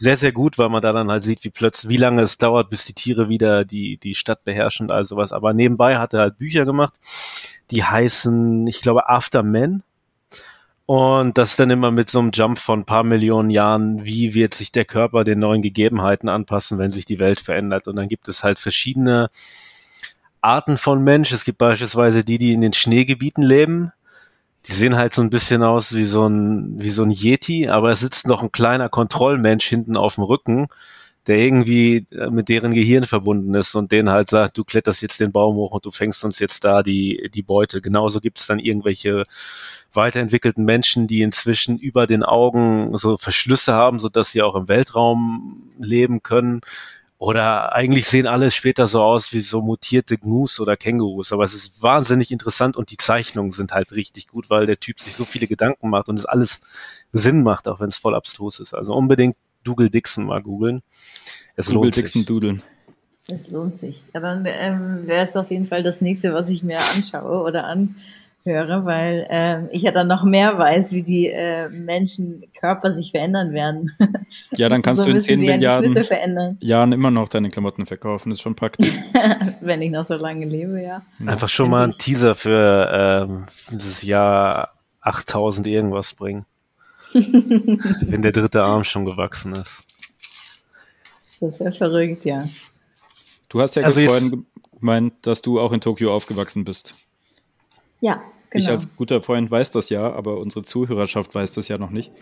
sehr, sehr gut, weil man da dann halt sieht, wie plötzlich, wie lange es dauert, bis die Tiere wieder die, die Stadt beherrschen und all sowas. Aber nebenbei hat er halt Bücher gemacht, die heißen, ich glaube, After Men. Und das dann immer mit so einem Jump von ein paar Millionen Jahren, wie wird sich der Körper den neuen Gegebenheiten anpassen, wenn sich die Welt verändert. Und dann gibt es halt verschiedene Arten von Mensch. Es gibt beispielsweise die, die in den Schneegebieten leben die sehen halt so ein bisschen aus wie so ein, wie so ein Yeti, aber es sitzt noch ein kleiner Kontrollmensch hinten auf dem Rücken, der irgendwie äh, mit deren Gehirn verbunden ist und denen halt sagt, du kletterst jetzt den Baum hoch und du fängst uns jetzt da die, die Beute. Genauso gibt es dann irgendwelche weiterentwickelten Menschen, die inzwischen über den Augen so Verschlüsse haben, so dass sie auch im Weltraum leben können oder eigentlich sehen alle später so aus wie so mutierte Gnus oder Kängurus. Aber es ist wahnsinnig interessant und die Zeichnungen sind halt richtig gut, weil der Typ sich so viele Gedanken macht und es alles Sinn macht, auch wenn es voll abstrus ist. Also unbedingt Dougal Dixon mal googeln. Es Dougal lohnt Dixon sich. Dudeln. Es lohnt sich. Ja, dann ähm, wäre es auf jeden Fall das nächste, was ich mir anschaue oder an höre, weil äh, ich ja dann noch mehr weiß, wie die äh, Menschenkörper sich verändern werden. Ja, dann kannst so du in 10 Milliarden Jahren immer noch deine Klamotten verkaufen. Das ist schon praktisch. Wenn ich noch so lange lebe, ja. Einfach schon mal ein Teaser für ähm, dieses Jahr 8000 irgendwas bringen. Wenn der dritte Arm schon gewachsen ist. Das wäre verrückt, ja. Du hast ja also vorhin gemeint, dass du auch in Tokio aufgewachsen bist. Ja, genau. Ich als guter Freund weiß das ja, aber unsere Zuhörerschaft weiß das ja noch nicht.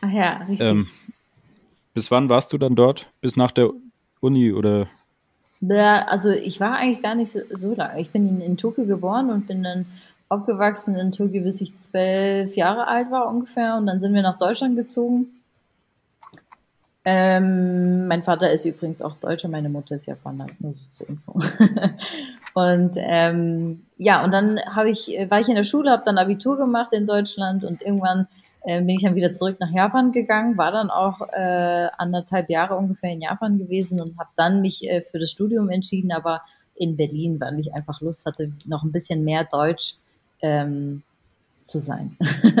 Ach ja, richtig. Ähm, bis wann warst du dann dort? Bis nach der Uni oder? Ja, also ich war eigentlich gar nicht so, so lange. Ich bin in, in Tokio geboren und bin dann aufgewachsen in Tokio, bis ich zwölf Jahre alt war ungefähr. Und dann sind wir nach Deutschland gezogen. Ähm, mein Vater ist übrigens auch Deutscher, meine Mutter ist Japaner, nur so zur Info. und ähm, ja, und dann ich, war ich in der Schule, habe dann Abitur gemacht in Deutschland und irgendwann äh, bin ich dann wieder zurück nach Japan gegangen, war dann auch äh, anderthalb Jahre ungefähr in Japan gewesen und habe dann mich äh, für das Studium entschieden, aber in Berlin, weil ich einfach Lust hatte, noch ein bisschen mehr Deutsch ähm, zu sein,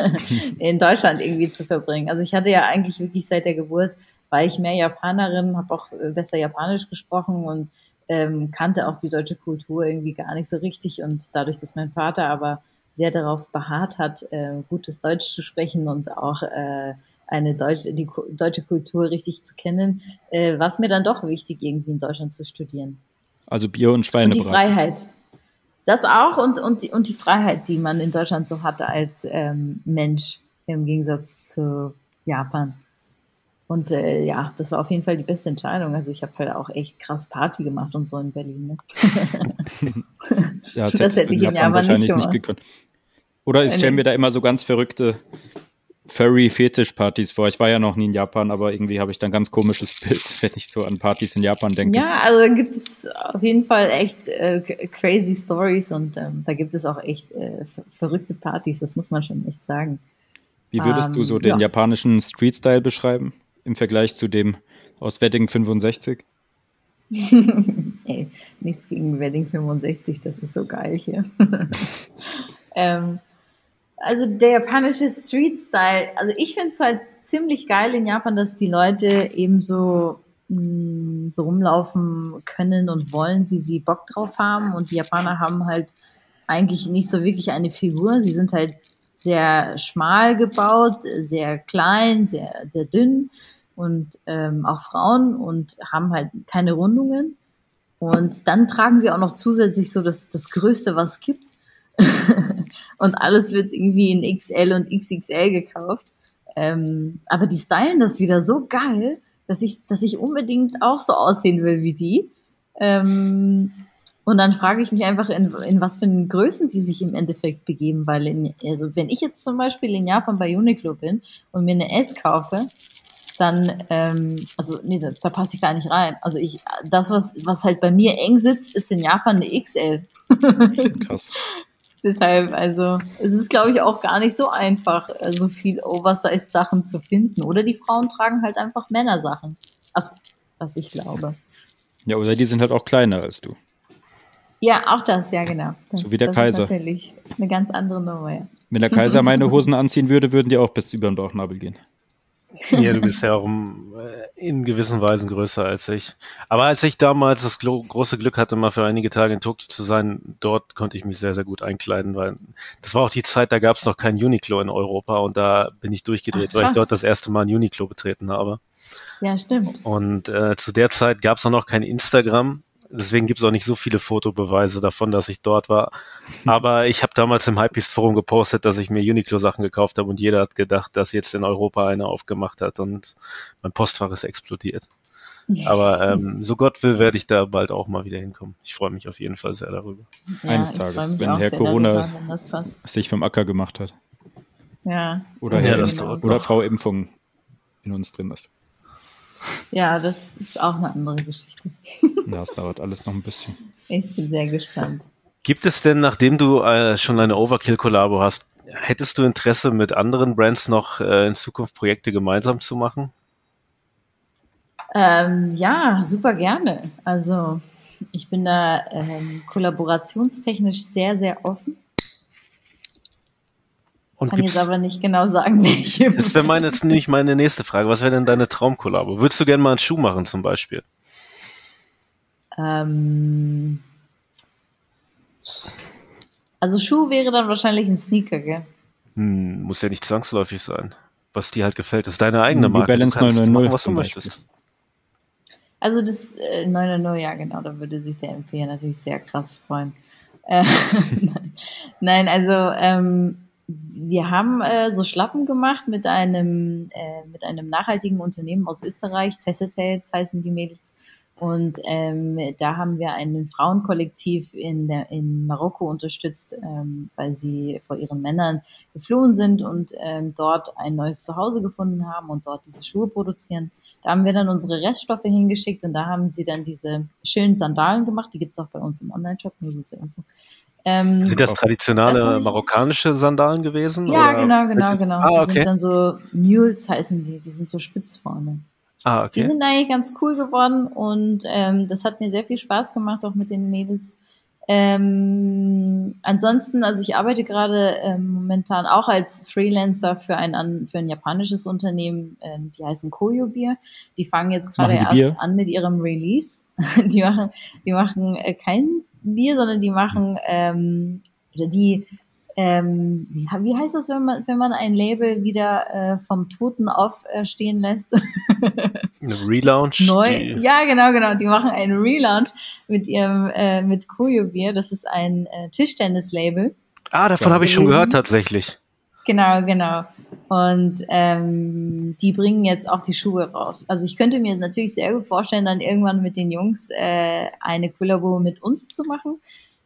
in Deutschland irgendwie zu verbringen. Also ich hatte ja eigentlich wirklich seit der Geburt war ich mehr Japanerin, habe auch äh, besser Japanisch gesprochen und ähm, kannte auch die deutsche Kultur irgendwie gar nicht so richtig. Und dadurch, dass mein Vater aber sehr darauf beharrt hat, äh, gutes Deutsch zu sprechen und auch äh, eine deutsche, die deutsche Kultur richtig zu kennen, äh, war es mir dann doch wichtig, irgendwie in Deutschland zu studieren. Also Bier und Schweine. Und die Freiheit. Das auch und, und, die, und die Freiheit, die man in Deutschland so hatte als ähm, Mensch im Gegensatz zu Japan. Und äh, ja, das war auf jeden Fall die beste Entscheidung. Also ich habe halt auch echt krass Party gemacht und so in Berlin. Ne? ja, das, das hätte ich in Japan nicht, nicht gekonnt. Oder ich stelle mir da immer so ganz verrückte Furry-Fetisch-Partys vor. Ich war ja noch nie in Japan, aber irgendwie habe ich da ein ganz komisches Bild, wenn ich so an Partys in Japan denke. Ja, also da gibt es auf jeden Fall echt äh, crazy Stories und ähm, da gibt es auch echt äh, verrückte Partys, das muss man schon echt sagen. Wie würdest ähm, du so den ja. japanischen Street-Style beschreiben? im Vergleich zu dem aus Wedding 65? Ey, nichts gegen Wedding 65, das ist so geil hier. ähm, also der japanische Street-Style, also ich finde es halt ziemlich geil in Japan, dass die Leute eben so, mh, mm, so rumlaufen können und wollen, wie sie Bock drauf haben. Und die Japaner haben halt eigentlich nicht so wirklich eine Figur. Sie sind halt sehr schmal gebaut, sehr klein, sehr, sehr dünn und ähm, auch Frauen und haben halt keine Rundungen. Und dann tragen sie auch noch zusätzlich so das, das Größte, was es gibt. und alles wird irgendwie in XL und XXL gekauft. Ähm, aber die stylen das wieder so geil, dass ich, dass ich unbedingt auch so aussehen will wie die. Ähm, Und dann frage ich mich einfach, in, in was für Größen die sich im Endeffekt begeben, weil in, also wenn ich jetzt zum Beispiel in Japan bei Uniqlo bin und mir eine S kaufe, dann, ähm, also nee, da, da passe ich gar nicht rein. Also ich, das, was, was halt bei mir eng sitzt, ist in Japan eine XL. Krass. Deshalb, also es ist, glaube ich, auch gar nicht so einfach, äh, so viel Oversized-Sachen zu finden. Oder die Frauen tragen halt einfach Männersachen. Also, was ich glaube. Ja, oder die sind halt auch kleiner als du. Ja, auch das, ja, genau. Das, so wie der das Kaiser. Ist natürlich eine ganz andere Nummer, ja. Wenn der Kaiser meine Hosen anziehen würde, würden die auch bis über den Bauchnabel gehen. Ja, du bist ja auch äh, in gewissen Weisen größer als ich. Aber als ich damals das große Glück hatte, mal für einige Tage in Tokio zu sein, dort konnte ich mich sehr, sehr gut einkleiden, weil das war auch die Zeit, da gab es noch kein Uniqlo in Europa und da bin ich durchgedreht, Ach, weil ich dort das erste Mal ein Uniqlo betreten habe. Ja, stimmt. Und äh, zu der Zeit gab es auch noch kein Instagram Deswegen gibt es auch nicht so viele Fotobeweise davon, dass ich dort war. Aber ich habe damals im Hypebeast Forum gepostet, dass ich mir Uniqlo-Sachen gekauft habe und jeder hat gedacht, dass jetzt in Europa einer aufgemacht hat und mein Postfach ist explodiert. Aber ähm, so Gott will, werde ich da bald auch mal wieder hinkommen. Ich freue mich auf jeden Fall sehr darüber. Ja, Eines Tages, wenn Herr Corona darüber, sich vom Acker gemacht hat. Ja. Oder, Herr ja, oder Frau Impfung in uns drin ist. Ja, das ist auch eine andere Geschichte. Ja, es dauert alles noch ein bisschen. Ich bin sehr gespannt. Gibt es denn, nachdem du äh, schon eine Overkill-Kollabo hast, hättest du Interesse, mit anderen Brands noch äh, in Zukunft Projekte gemeinsam zu machen? Ähm, ja, super gerne. Also ich bin da ähm, kollaborationstechnisch sehr, sehr offen. Und Kann jetzt aber nicht genau sagen, welche. Das wäre meine, jetzt nämlich meine nächste Frage. Was wäre denn deine Traumkollabo? Würdest du gerne mal einen Schuh machen zum Beispiel? Ähm, also Schuh wäre dann wahrscheinlich ein Sneaker, gell? Hm, muss ja nicht zwangsläufig sein. Was dir halt gefällt, das ist deine eigene Marke. Die Balance 990, machen, was du möchtest. Also das äh, 990, ja genau, da würde sich der MP natürlich sehr krass freuen. Äh, Nein, also ähm, wir haben äh, so Schlappen gemacht mit einem, äh, mit einem nachhaltigen Unternehmen aus Österreich, Cessitails heißen die Mädels. Und ähm, da haben wir einen Frauenkollektiv in, der, in Marokko unterstützt, ähm, weil sie vor ihren Männern geflohen sind und ähm, dort ein neues Zuhause gefunden haben und dort diese Schuhe produzieren. Da haben wir dann unsere Reststoffe hingeschickt und da haben sie dann diese schönen Sandalen gemacht. Die gibt's auch bei uns im Online-Shop, nur so zur Info. Ähm, sind das traditionelle das marokkanische Sandalen gewesen? Ja, oder? genau, genau, genau. Ah, okay. Die sind dann so Mules heißen die, die sind so spitz vorne. Ah, okay. Die sind eigentlich ganz cool geworden und ähm, das hat mir sehr viel Spaß gemacht, auch mit den Mädels. Ähm, ansonsten, also ich arbeite gerade ähm, momentan auch als Freelancer für ein, für ein japanisches Unternehmen, ähm, die heißen Koyo Bier. Die fangen jetzt gerade erst Bier? an mit ihrem Release. die machen, die machen äh, kein Bier, sondern die machen, ähm, oder die, ähm, wie, wie heißt das, wenn man, wenn man ein Label wieder äh, vom Toten aufstehen äh, lässt? Eine Relaunch? Neu. Ja, genau, genau. Die machen einen Relaunch mit ihrem, äh, mit Koyo Bier. Das ist ein äh, Tischtennis-Label. Ah, davon habe ich schon gehört tatsächlich. Genau, genau. Und ähm, die bringen jetzt auch die Schuhe raus. Also ich könnte mir natürlich sehr gut vorstellen, dann irgendwann mit den Jungs äh, eine Kollabo mit uns zu machen.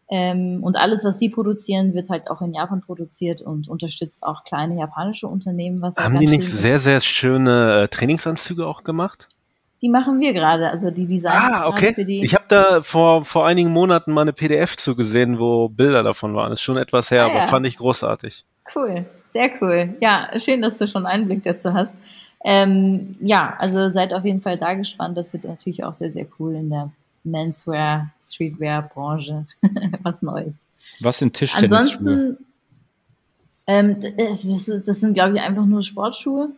Ähm, und alles, was die produzieren, wird halt auch in Japan produziert und unterstützt auch kleine japanische Unternehmen. Was Haben die nicht sehr, sehr schöne äh, Trainingsanzüge auch gemacht? Die machen wir gerade, also die Designs. Ah, okay. Für die ich habe da vor, vor einigen Monaten mal eine PDF zugesehen, wo Bilder davon waren. Ist schon etwas her, ah, aber ja. fand ich großartig. Cool. Sehr cool. Ja, schön, dass du schon Einblick dazu hast. Ähm, ja, also seid auf jeden Fall da gespannt. Das wird natürlich auch sehr, sehr cool in der Menswear, Streetwear Branche. Was Neues. Was sind Tischtennisschuhe? Ansonsten, ähm, das, das, sind, glaube ich, einfach nur Sportschuhe.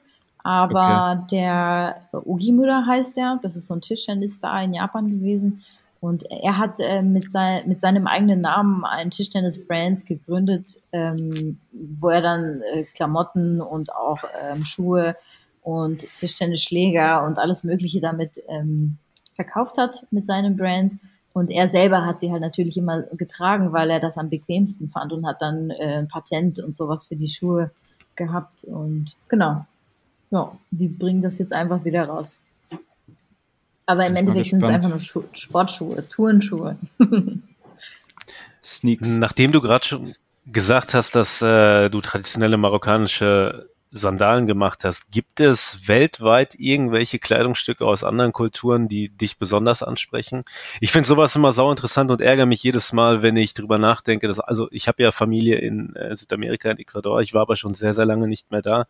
Aber okay. der Ogimura heißt der. Das ist so ein Tischtennis-Star in Japan gewesen. Und er hat äh, mit, sein, mit seinem eigenen Namen ein Tischtennis-Brand gegründet, ähm, wo er dann äh, Klamotten und auch ähm, Schuhe und Tischtennisschläger und alles Mögliche damit ähm, verkauft hat mit seinem Brand. Und er selber hat sie halt natürlich immer getragen, weil er das am bequemsten fand und hat dann äh, ein Patent und sowas für die Schuhe gehabt. Und genau, ja, die bringen das jetzt einfach wieder raus. Aber im Endeffekt sind es einfach nur Schu Sportschuhe, Turnschuhe. Sneaks. Nachdem du gerade schon gesagt hast, dass äh, du traditionelle marokkanische Sandalen gemacht hast, gibt es weltweit irgendwelche Kleidungsstücke aus anderen Kulturen, die dich besonders ansprechen? Ich finde sowas immer sau interessant und ärgere mich jedes Mal, wenn ich drüber nachdenke. Dass, also ich habe ja Familie in äh, Südamerika, in Ecuador. Ich war aber schon sehr, sehr lange nicht mehr da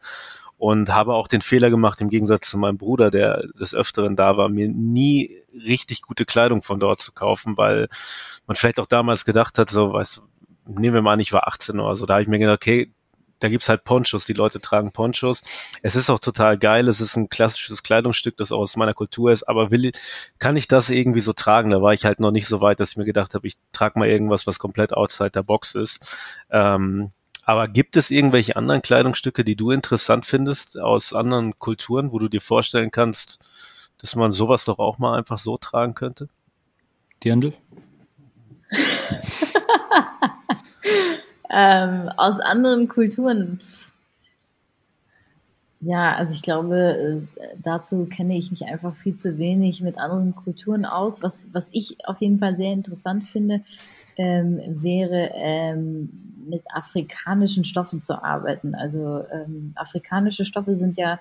und habe auch den Fehler gemacht, im Gegensatz zu meinem Bruder, der des Öfteren da war, mir nie richtig gute Kleidung von dort zu kaufen, weil man vielleicht auch damals gedacht hat, so, weißt nehmen wir mal an, ich war 18 oder so, da habe ich mir gedacht, okay, da gibt's halt Ponchos, die Leute tragen Ponchos. Es ist auch total geil, es ist ein klassisches Kleidungsstück, das aus meiner Kultur ist, aber will, kann ich das irgendwie so tragen? Da war ich halt noch nicht so weit, dass ich mir gedacht habe, ich trage mal irgendwas, was komplett outside der Box ist. Ähm, aber gibt es irgendwelche anderen Kleidungsstücke, die du interessant findest aus anderen Kulturen, wo du dir vorstellen kannst, dass man sowas doch auch mal einfach so tragen könnte? Dirndl? ähm, aus anderen Kulturen. Ja, also ich glaube, äh, dazu kenne ich mich einfach viel zu wenig mit anderen Kulturen aus. Was, was ich auf jeden Fall sehr interessant finde, ähm, wäre ähm, mit afrikanischen Stoffen zu arbeiten. Also ähm, afrikanische Stoffe sind ja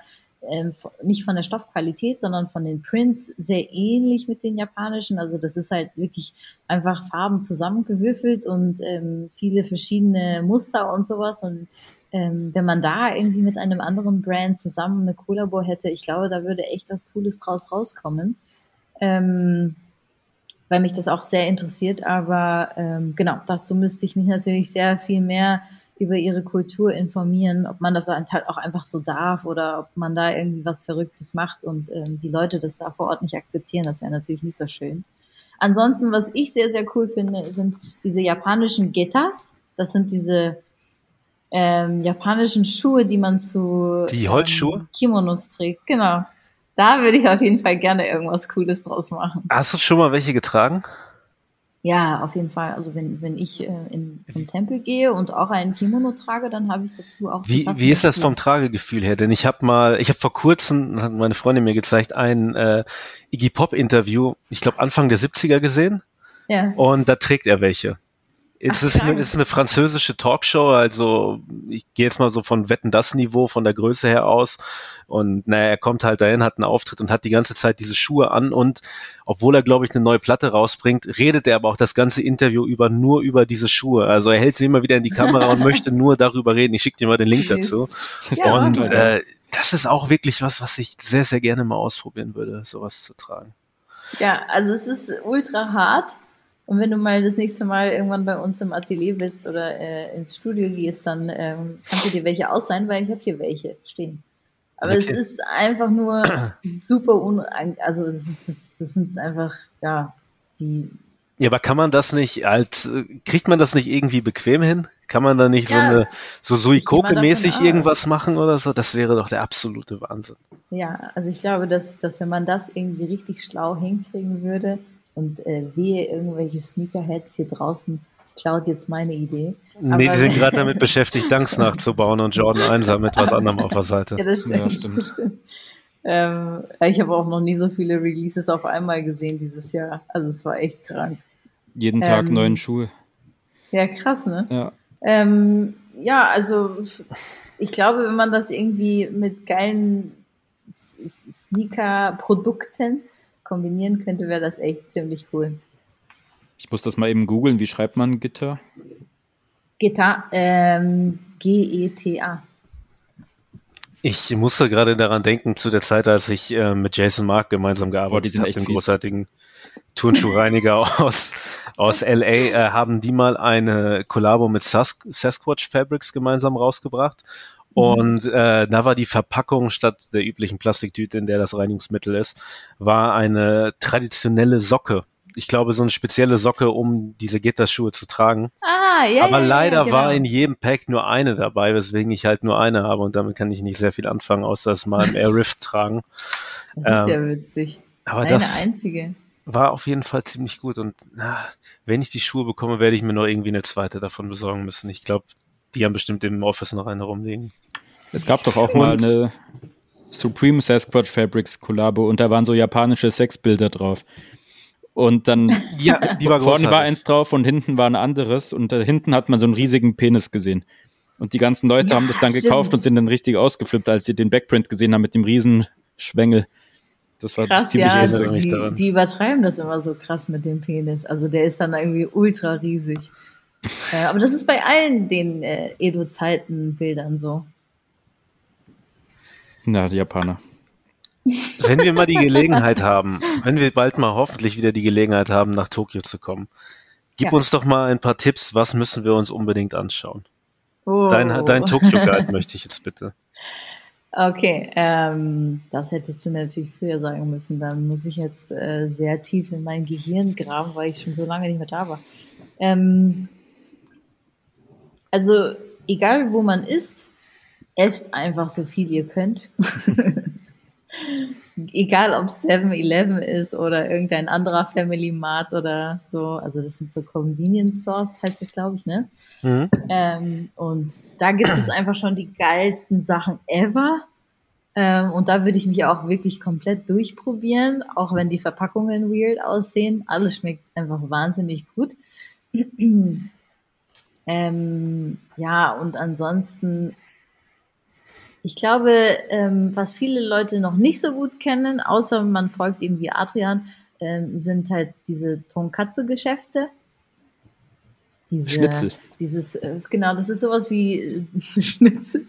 ähm, nicht von der Stoffqualität, sondern von den Prints sehr ähnlich mit den japanischen. Also das ist halt wirklich einfach Farben zusammengewürfelt und ähm, viele verschiedene Muster und sowas. Und ähm, wenn man da irgendwie mit einem anderen Brand zusammen eine Kollabo hätte, ich glaube, da würde echt was Cooles draus rauskommen. Ähm, weil mich das auch sehr interessiert. Aber ähm, genau, dazu müsste ich mich natürlich sehr viel mehr über ihre Kultur informieren, ob man das halt auch einfach so darf oder ob man da irgendwie was Verrücktes macht und ähm, die Leute das da vor Ort nicht akzeptieren. Das wäre natürlich nicht so schön. Ansonsten, was ich sehr, sehr cool finde, sind diese japanischen Getas. Das sind diese ähm, japanischen Schuhe, die man zu die Holzschuhe? Ähm, Kimonos trägt. Genau. Da würde ich auf jeden Fall gerne irgendwas Cooles draus machen. Hast du schon mal welche getragen? Ja, auf jeden Fall. Also wenn, wenn ich äh, in, zum Tempel gehe und auch einen Kimono trage, dann habe ich dazu auch. Wie, wie ist das vom Tragegefühl her? Denn ich habe mal, ich habe vor kurzem, hat meine Freundin mir gezeigt, ein äh, Iggy Pop Interview, ich glaube Anfang der 70er gesehen. Ja. Und da trägt er welche. Es ist, eine, ist eine französische Talkshow, also ich gehe jetzt mal so von Wetten das Niveau von der Größe her aus. Und naja, er kommt halt dahin, hat einen Auftritt und hat die ganze Zeit diese Schuhe an und obwohl er, glaube ich, eine neue Platte rausbringt, redet er aber auch das ganze Interview über nur über diese Schuhe. Also er hält sie immer wieder in die Kamera und möchte nur darüber reden. Ich schicke dir mal den Link dazu. Ja, und äh, das ist auch wirklich was, was ich sehr, sehr gerne mal ausprobieren würde, sowas zu tragen. Ja, also es ist ultra hart und wenn du mal das nächste Mal irgendwann bei uns im Atelier bist oder äh, ins Studio gehst, dann ähm, kannst du dir welche ausleihen, weil ich habe hier welche stehen. Aber okay. es ist einfach nur super un also es ist, das, das sind einfach, ja, die. Ja, aber kann man das nicht als, kriegt man das nicht irgendwie bequem hin? Kann man da nicht ja, so eine, so Suikoke-mäßig irgendwas machen oder so? Das wäre doch der absolute Wahnsinn. Ja, also ich glaube, dass, dass wenn man das irgendwie richtig schlau hinkriegen würde, und äh, wehe, irgendwelche Sneakerheads hier draußen klaut jetzt meine Idee. Nee, Aber, die sind gerade damit beschäftigt, Dunks nachzubauen und Jordan 1 mit was anderem auf der Seite. Ja, das stimmt. Ja, stimmt. Das stimmt. Ähm, ich habe auch noch nie so viele Releases auf einmal gesehen dieses Jahr. Also es war echt krank. Jeden Tag ähm, neuen Schuhe. Ja, krass, ne? Ja. Ähm, ja, also ich glaube, wenn man das irgendwie mit geilen Sneaker-Produkten kombinieren könnte, wäre das echt ziemlich cool. Ich muss das mal eben googeln. Wie schreibt man Gitter? Gitter, ähm, G-E-T-A. Ich musste gerade daran denken, zu der Zeit, als ich äh, mit Jason Mark gemeinsam gearbeitet habe, dem großartigen Turnschuhreiniger aus, aus LA, äh, haben die mal eine Kollabo mit Sask Sasquatch Fabrics gemeinsam rausgebracht. Mhm. Und äh, da war die Verpackung statt der üblichen Plastiktüte, in der das Reinigungsmittel ist, war eine traditionelle Socke. Ich glaube, so eine spezielle Socke, um diese Gitterschuhe zu tragen. Ah, ja, Aber ja, leider ja, genau. war in jedem Pack nur eine dabei, weswegen ich halt nur eine habe und damit kann ich nicht sehr viel anfangen, außer es mal im Air Rift tragen. Das ähm, ist ja witzig. Aber eine das einzige. war auf jeden Fall ziemlich gut und na, wenn ich die Schuhe bekomme, werde ich mir noch irgendwie eine zweite davon besorgen müssen. Ich glaube, die haben bestimmt im Office noch eine rumliegen. Es gab doch auch mal eine Supreme Sasquatch Fabrics Kollabo und da waren so japanische Sexbilder drauf. Und dann ja, die war vorne war eins drauf und hinten war ein anderes und da hinten hat man so einen riesigen Penis gesehen. Und die ganzen Leute ja, haben das dann stimmt. gekauft und sind dann richtig ausgeflippt, als sie den Backprint gesehen haben mit dem riesen Schwengel. Das war krass, ziemlich ja, die, die übertreiben das immer so krass mit dem Penis. Also der ist dann irgendwie ultra riesig. äh, aber das ist bei allen den äh, Edo-Zeiten-Bildern so. Na, die Japaner. Wenn wir mal die Gelegenheit haben, wenn wir bald mal hoffentlich wieder die Gelegenheit haben, nach Tokio zu kommen, gib ja. uns doch mal ein paar Tipps, was müssen wir uns unbedingt anschauen? Oh. Dein, dein Tokio-Guide möchte ich jetzt bitte. Okay, ähm, das hättest du mir natürlich früher sagen müssen. Dann muss ich jetzt äh, sehr tief in mein Gehirn graben, weil ich schon so lange nicht mehr da war. Ähm, also, egal wo man ist, esst einfach so viel ihr könnt. egal ob 7-Eleven ist oder irgendein anderer Family Mart oder so. Also das sind so Convenience Stores, heißt das, glaube ich, ne? Mhm. Ähm, und da gibt es einfach schon die geilsten Sachen ever. Ähm, und da würde ich mich auch wirklich komplett durchprobieren, auch wenn die Verpackungen weird aussehen. Alles schmeckt einfach wahnsinnig gut. ähm, ja, und ansonsten ich glaube, ähm, was viele Leute noch nicht so gut kennen, außer man folgt irgendwie Adrian, ähm, sind halt diese Tonkatsu-Geschäfte. Diese, Schnitzel. Dieses, äh, genau, das ist sowas wie äh, Schnitzel,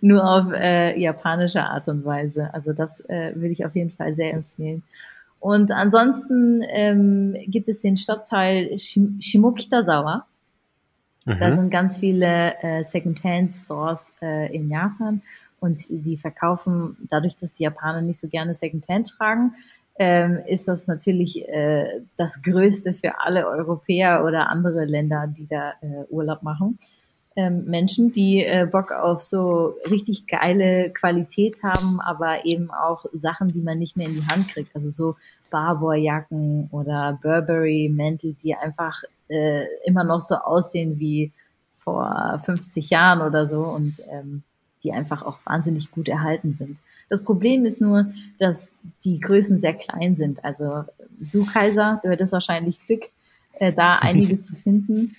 nur auf äh, japanische Art und Weise. Also das äh, würde ich auf jeden Fall sehr empfehlen. Und ansonsten ähm, gibt es den Stadtteil Shim Shimokitazawa. Mhm. Da sind ganz viele äh, Second-Hand-Stores äh, in Japan und die verkaufen, dadurch, dass die Japaner nicht so gerne Second-Hand tragen, ähm, ist das natürlich äh, das Größte für alle Europäer oder andere Länder, die da äh, Urlaub machen. Ähm, Menschen, die äh, Bock auf so richtig geile Qualität haben, aber eben auch Sachen, die man nicht mehr in die Hand kriegt. Also so Barbour-Jacken oder Burberry-Mäntel, die einfach äh, immer noch so aussehen wie vor 50 Jahren oder so und ähm, die einfach auch wahnsinnig gut erhalten sind. Das Problem ist nur, dass die Größen sehr klein sind. Also du Kaiser, du hättest wahrscheinlich Glück, äh, da einiges zu finden.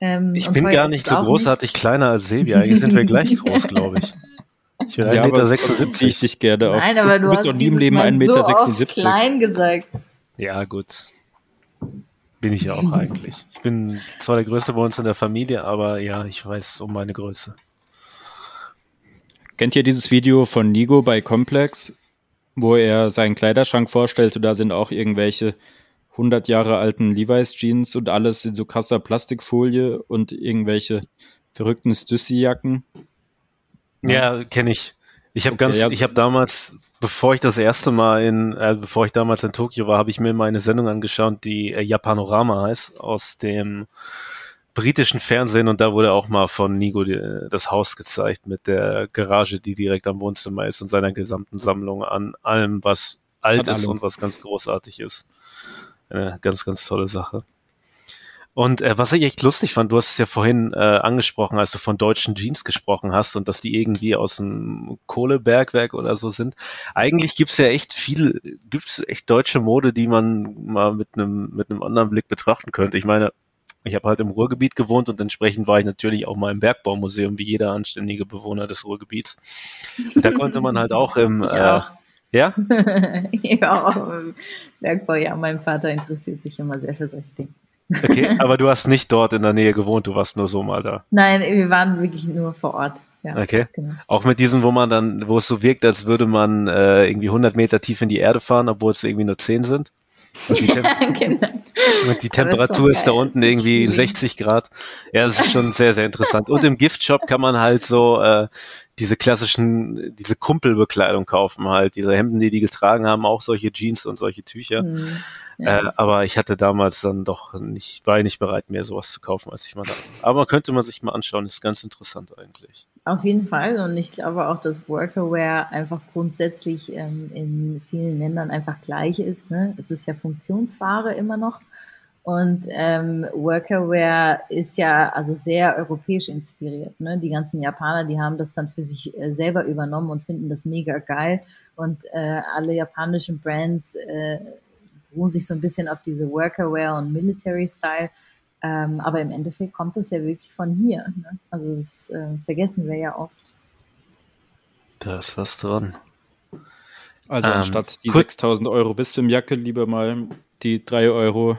Ähm, ich bin gar nicht so großartig nicht. kleiner als Sebi. Eigentlich sind wir gleich groß, glaube ich. Ich bin 1,76 Meter. Ich dich gerne auf. Nein, aber du, du bist doch nie im Leben 1,76 Meter. So klein gesagt. Ja, gut. Bin ich ja auch eigentlich. Ich bin zwar der Größte bei uns in der Familie, aber ja, ich weiß um meine Größe. Kennt ihr dieses Video von Nigo bei Complex, wo er seinen Kleiderschrank vorstellt und da sind auch irgendwelche 100 Jahre alten Levi's Jeans und alles in so krasser Plastikfolie und irgendwelche verrückten Stussy-Jacken? Ja, kenne ich. Ich habe okay, ganz, ja. ich habe damals, bevor ich das erste Mal in, äh, bevor ich damals in Tokio war, habe ich mir meine Sendung angeschaut, die äh, Japanorama heißt, aus dem britischen Fernsehen und da wurde auch mal von Nigo die, das Haus gezeigt mit der Garage, die direkt am Wohnzimmer ist und seiner gesamten Sammlung an allem, was alt Hat ist alle. und was ganz großartig ist. Eine ganz, ganz tolle Sache. Und äh, was ich echt lustig fand, du hast es ja vorhin äh, angesprochen, als du von deutschen Jeans gesprochen hast und dass die irgendwie aus dem Kohlebergwerk oder so sind. Eigentlich gibt's ja echt viel, gibt's echt deutsche Mode, die man mal mit einem mit einem anderen Blick betrachten könnte. Ich meine, ich habe halt im Ruhrgebiet gewohnt und entsprechend war ich natürlich auch mal im Bergbaumuseum, wie jeder anständige Bewohner des Ruhrgebiets. Und da konnte man halt auch im äh, ja? ja, auch im Bergbau, ja, mein Vater interessiert sich immer sehr für solche Dinge. Okay, aber du hast nicht dort in der Nähe gewohnt, du warst nur so mal da. Nein, wir waren wirklich nur vor Ort. Ja, okay. Genau. Auch mit diesen, wo man dann, wo es so wirkt, als würde man äh, irgendwie 100 Meter tief in die Erde fahren, obwohl es irgendwie nur 10 sind. Und die, Tem ja, genau. und die Temperatur ist, ist, da unten irgendwie 60 Grad. Ja, das ist schon sehr, sehr interessant. Und im Giftshop kann man halt so äh, diese klassischen, diese Kumpelbekleidung kaufen halt, diese Hemden, die die getragen haben, auch solche Jeans und solche Tücher. Mhm. Ja. Äh, aber ich hatte damals dann doch nicht, war ich nicht bereit, mehr sowas zu kaufen, als ich mal da. Aber könnte man sich mal anschauen, ist ganz interessant eigentlich. Auf jeden Fall. Und ich glaube auch, dass Workerware einfach grundsätzlich ähm, in vielen Ländern einfach gleich ist. Ne? Es ist ja Funktionsware immer noch. Und ähm, Workerware ist ja also sehr europäisch inspiriert. Ne? Die ganzen Japaner, die haben das dann für sich äh, selber übernommen und finden das mega geil. Und äh, alle japanischen Brands äh, beruhen sich so ein bisschen auf diese Workerwear und Military Style. Ähm, aber im Endeffekt kommt das ja wirklich von hier. Ne? Also das äh, vergessen wir ja oft. Da ist was dran. Also ähm, anstatt die 6000 Euro Wisdom-Jacke lieber mal die 3 Euro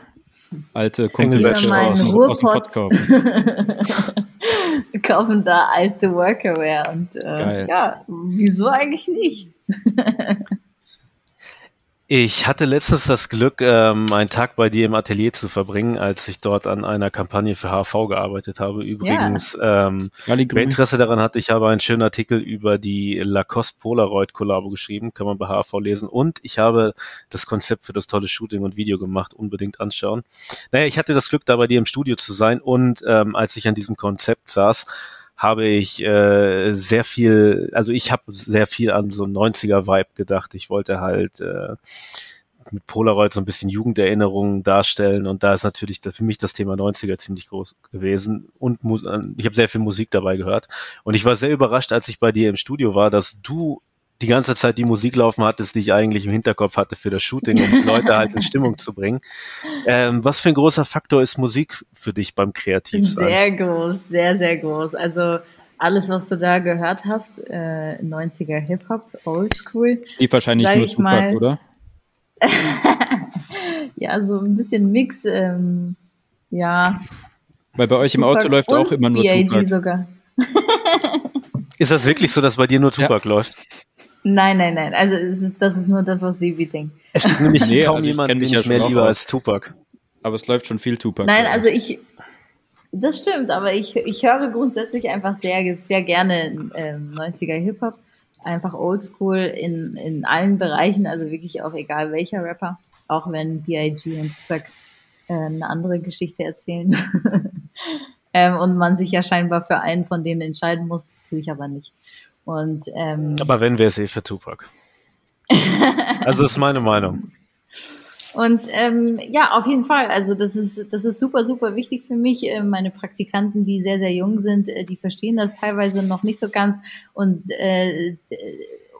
alte Kumpelwäsche aus, aus dem Pott kaufen. kaufen da alte Workerwear und äh, ja, wieso eigentlich nicht? Ich hatte letztens das Glück, ähm, einen Tag bei dir im Atelier zu verbringen, als ich dort an einer Kampagne für HV gearbeitet habe. Übrigens, ja. ähm, wer Interesse daran hat, ich habe einen schönen Artikel über die Lacoste Polaroid Kollabo geschrieben, kann man bei HV lesen. Und ich habe das Konzept für das tolle Shooting und Video gemacht, unbedingt anschauen. Naja, ich hatte das Glück, da bei dir im Studio zu sein und ähm, als ich an diesem Konzept saß, habe ich äh, sehr viel, also ich habe sehr viel an so 90er-Vibe gedacht. Ich wollte halt äh, mit Polaroid so ein bisschen Jugenderinnerungen darstellen. Und da ist natürlich für mich das Thema 90er ziemlich groß gewesen. Und ich habe sehr viel Musik dabei gehört. Und ich war sehr überrascht, als ich bei dir im Studio war, dass du die ganze Zeit die Musik laufen hattest, die ich eigentlich im Hinterkopf hatte für das Shooting, um Leute halt in Stimmung zu bringen. Ähm, was für ein großer Faktor ist Musik für dich beim Kreativsein? Sehr groß, sehr, sehr groß. Also alles, was du da gehört hast, äh, 90er Hip-Hop, Oldschool. Die wahrscheinlich nur Tupac, mal, oder? ja, so ein bisschen Mix, ähm, ja. Weil bei euch im Tupac Auto läuft auch immer nur B. Tupac. sogar. ist das wirklich so, dass bei dir nur Tupac ja. läuft? Nein, nein, nein. Also es ist, das ist nur das, was Sebi denkt. Es gibt nämlich nee, kaum also jemanden, den ich ja mehr lieber als Tupac. Aber es läuft schon viel Tupac. Nein, also ich, das stimmt, aber ich, ich höre grundsätzlich einfach sehr, sehr gerne ähm, 90er Hip-Hop. Einfach oldschool in, in allen Bereichen, also wirklich auch egal welcher Rapper. Auch wenn B.I.G. und Tupac äh, eine andere Geschichte erzählen. ähm, und man sich ja scheinbar für einen von denen entscheiden muss, tue ich aber nicht. Und, ähm, Aber wenn, wäre es eh für Tupac. also ist meine Meinung. Und ähm, ja, auf jeden Fall. Also das ist das ist super super wichtig für mich. Äh, meine Praktikanten, die sehr sehr jung sind, äh, die verstehen das teilweise noch nicht so ganz. Und äh,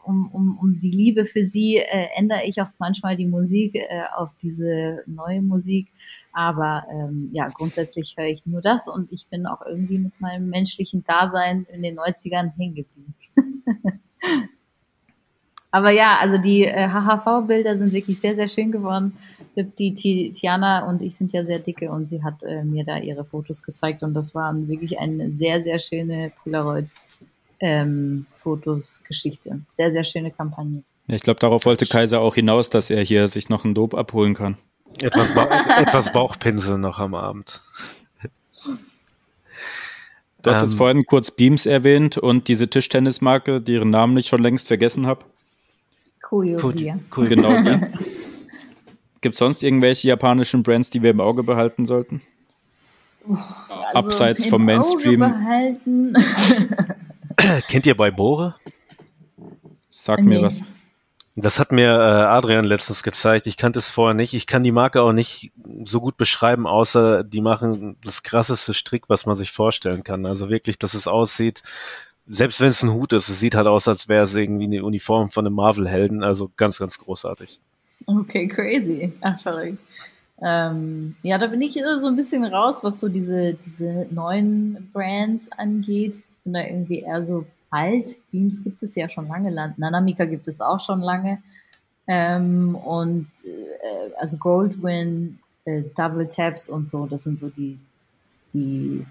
um, um, um die Liebe für sie äh, ändere ich auch manchmal die Musik äh, auf diese neue Musik. Aber ähm, ja, grundsätzlich höre ich nur das und ich bin auch irgendwie mit meinem menschlichen Dasein in den 90ern hängen geblieben. Aber ja, also die äh, HHV-Bilder sind wirklich sehr, sehr schön geworden. Die Tiana und ich sind ja sehr dicke und sie hat äh, mir da ihre Fotos gezeigt und das waren wirklich eine sehr, sehr schöne Polaroid-Fotos-Geschichte. Ähm, sehr, sehr schöne Kampagne. Ja, ich glaube, darauf wollte Kaiser auch hinaus, dass er hier sich noch ein Dope abholen kann. Etwas, ba etwas Bauchpinsel noch am Abend. Du hast ähm, jetzt vorhin kurz Beams erwähnt und diese Tischtennismarke, deren Namen ich schon längst vergessen habe. Kuyo cool, cool. Genau. Ja. Gibt es sonst irgendwelche japanischen Brands, die wir im Auge behalten sollten? Also Abseits vom Mainstream. Kennt ihr bei Bore? Sag nee. mir was. Das hat mir äh, Adrian letztens gezeigt. Ich kannte es vorher nicht. Ich kann die Marke auch nicht so gut beschreiben, außer die machen das krasseste Strick, was man sich vorstellen kann. Also wirklich, dass es aussieht, selbst wenn es ein Hut ist, es sieht halt aus, als wäre es irgendwie eine Uniform von einem Marvel-Helden. Also ganz, ganz großartig. Okay, crazy. Ach, verrückt. Ähm, ja, da bin ich so ein bisschen raus, was so diese, diese neuen Brands angeht. Bin da irgendwie eher so alt. Beams gibt es ja schon lange. Nanamika gibt es auch schon lange. Ähm, und äh, also Goldwyn, äh, Double Taps und so, das sind so die, die,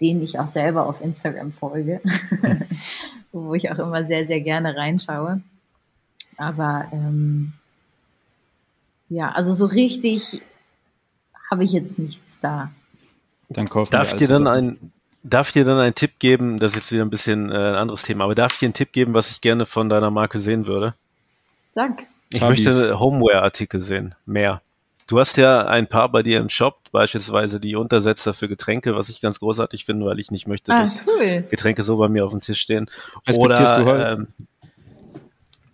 denen ich auch selber auf Instagram folge, wo ich auch immer sehr, sehr gerne reinschaue. Aber ähm, ja, also so richtig habe ich jetzt nichts da. Dann kaufen Darf ich dir dann ein, Darf ich dir dann einen Tipp geben, das ist jetzt wieder ein bisschen äh, ein anderes Thema, aber darf ich dir einen Tipp geben, was ich gerne von deiner Marke sehen würde? Sag. Ich Habis. möchte Homeware-Artikel sehen, mehr. Du hast ja ein paar bei dir im Shop, beispielsweise die Untersetzer für Getränke, was ich ganz großartig finde, weil ich nicht möchte, ah, dass cool. Getränke so bei mir auf dem Tisch stehen. Respektierst Oder, du Holz? Ähm,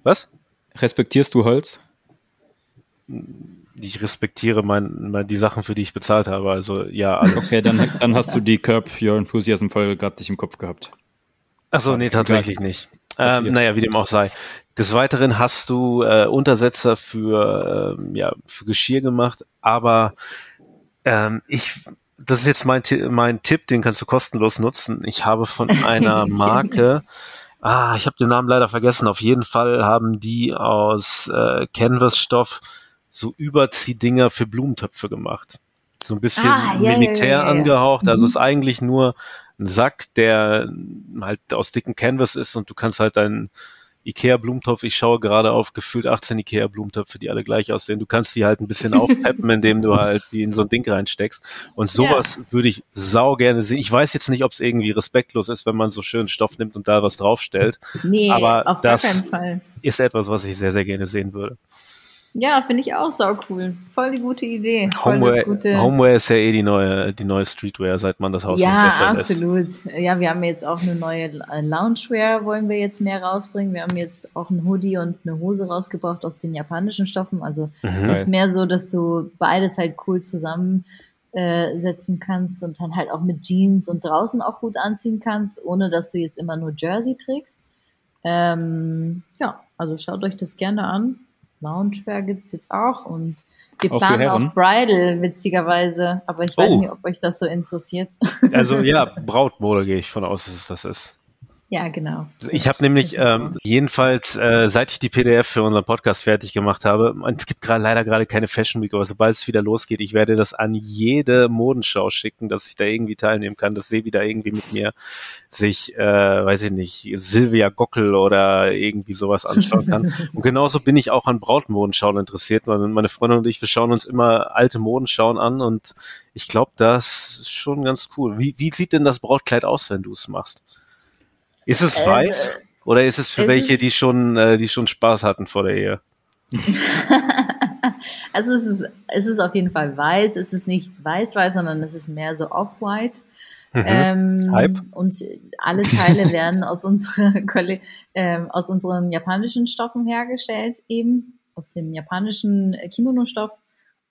was? Respektierst du Holz? Ich respektiere mein, mein, die Sachen, für die ich bezahlt habe. Also ja, alles. Okay, dann, dann hast du die Curb Your Enthusiasm Folge gerade nicht im Kopf gehabt. Achso, nee, tatsächlich nicht. Ähm, naja, wie dem auch sei. Des Weiteren hast du äh, Untersetzer für, äh, ja, für Geschirr gemacht, aber ähm, ich, das ist jetzt mein, mein Tipp, den kannst du kostenlos nutzen. Ich habe von einer Marke, ah, ich habe den Namen leider vergessen, auf jeden Fall haben die aus äh, Canvas-Stoff so Überziehdinger für Blumentöpfe gemacht. So ein bisschen ah, ja, Militär ja, ja, angehaucht. Also mhm. ist eigentlich nur ein Sack, der halt aus dicken Canvas ist und du kannst halt deinen Ikea-Blumentopf, ich schaue gerade auf gefühlt 18 Ikea-Blumentöpfe, die alle gleich aussehen. Du kannst die halt ein bisschen aufpeppen, indem du halt die in so ein Ding reinsteckst. Und sowas ja. würde ich sau gerne sehen. Ich weiß jetzt nicht, ob es irgendwie respektlos ist, wenn man so schön Stoff nimmt und da was draufstellt. Nee, aber auf das gar keinen Fall. ist etwas, was ich sehr, sehr gerne sehen würde. Ja, finde ich auch sau cool. Voll die gute Idee. Homeware, gute... Homeware ist ja eh die neue, die neue Streetwear, seit man das Haus Ja, absolut. Ja, wir haben jetzt auch eine neue Loungewear, wollen wir jetzt mehr rausbringen. Wir haben jetzt auch ein Hoodie und eine Hose rausgebracht aus den japanischen Stoffen. Also mhm. es ist mehr so, dass du beides halt cool zusammensetzen äh, kannst und dann halt auch mit Jeans und draußen auch gut anziehen kannst, ohne dass du jetzt immer nur Jersey trägst. Ähm, ja, also schaut euch das gerne an. Loungewear gibt's jetzt auch und wir auch planen auch Bridal, witzigerweise. Aber ich weiß oh. nicht, ob euch das so interessiert. Also ja, Brautmode gehe ich von aus, dass es das ist. Ja, genau. Ich habe nämlich ähm, jedenfalls, äh, seit ich die PDF für unseren Podcast fertig gemacht habe, es gibt gerade leider gerade keine Fashion Week, aber sobald es wieder losgeht, ich werde das an jede Modenschau schicken, dass ich da irgendwie teilnehmen kann, dass Sevi da irgendwie mit mir sich, äh, weiß ich nicht, Silvia Gockel oder irgendwie sowas anschauen kann. und genauso bin ich auch an Brautmodenschauen interessiert. Meine, meine Freundin und ich, wir schauen uns immer alte Modenschauen an und ich glaube, das ist schon ganz cool. Wie, wie sieht denn das Brautkleid aus, wenn du es machst? Ist es äh, weiß oder ist es für es welche, die schon, äh, die schon Spaß hatten vor der Ehe? also es ist, es ist auf jeden Fall weiß. Es ist nicht weiß-weiß, sondern es ist mehr so off-white. Mhm. Ähm, Hype. Und alle Teile werden aus, unserer, ähm, aus unseren japanischen Stoffen hergestellt, eben aus dem japanischen Kimono-Stoff.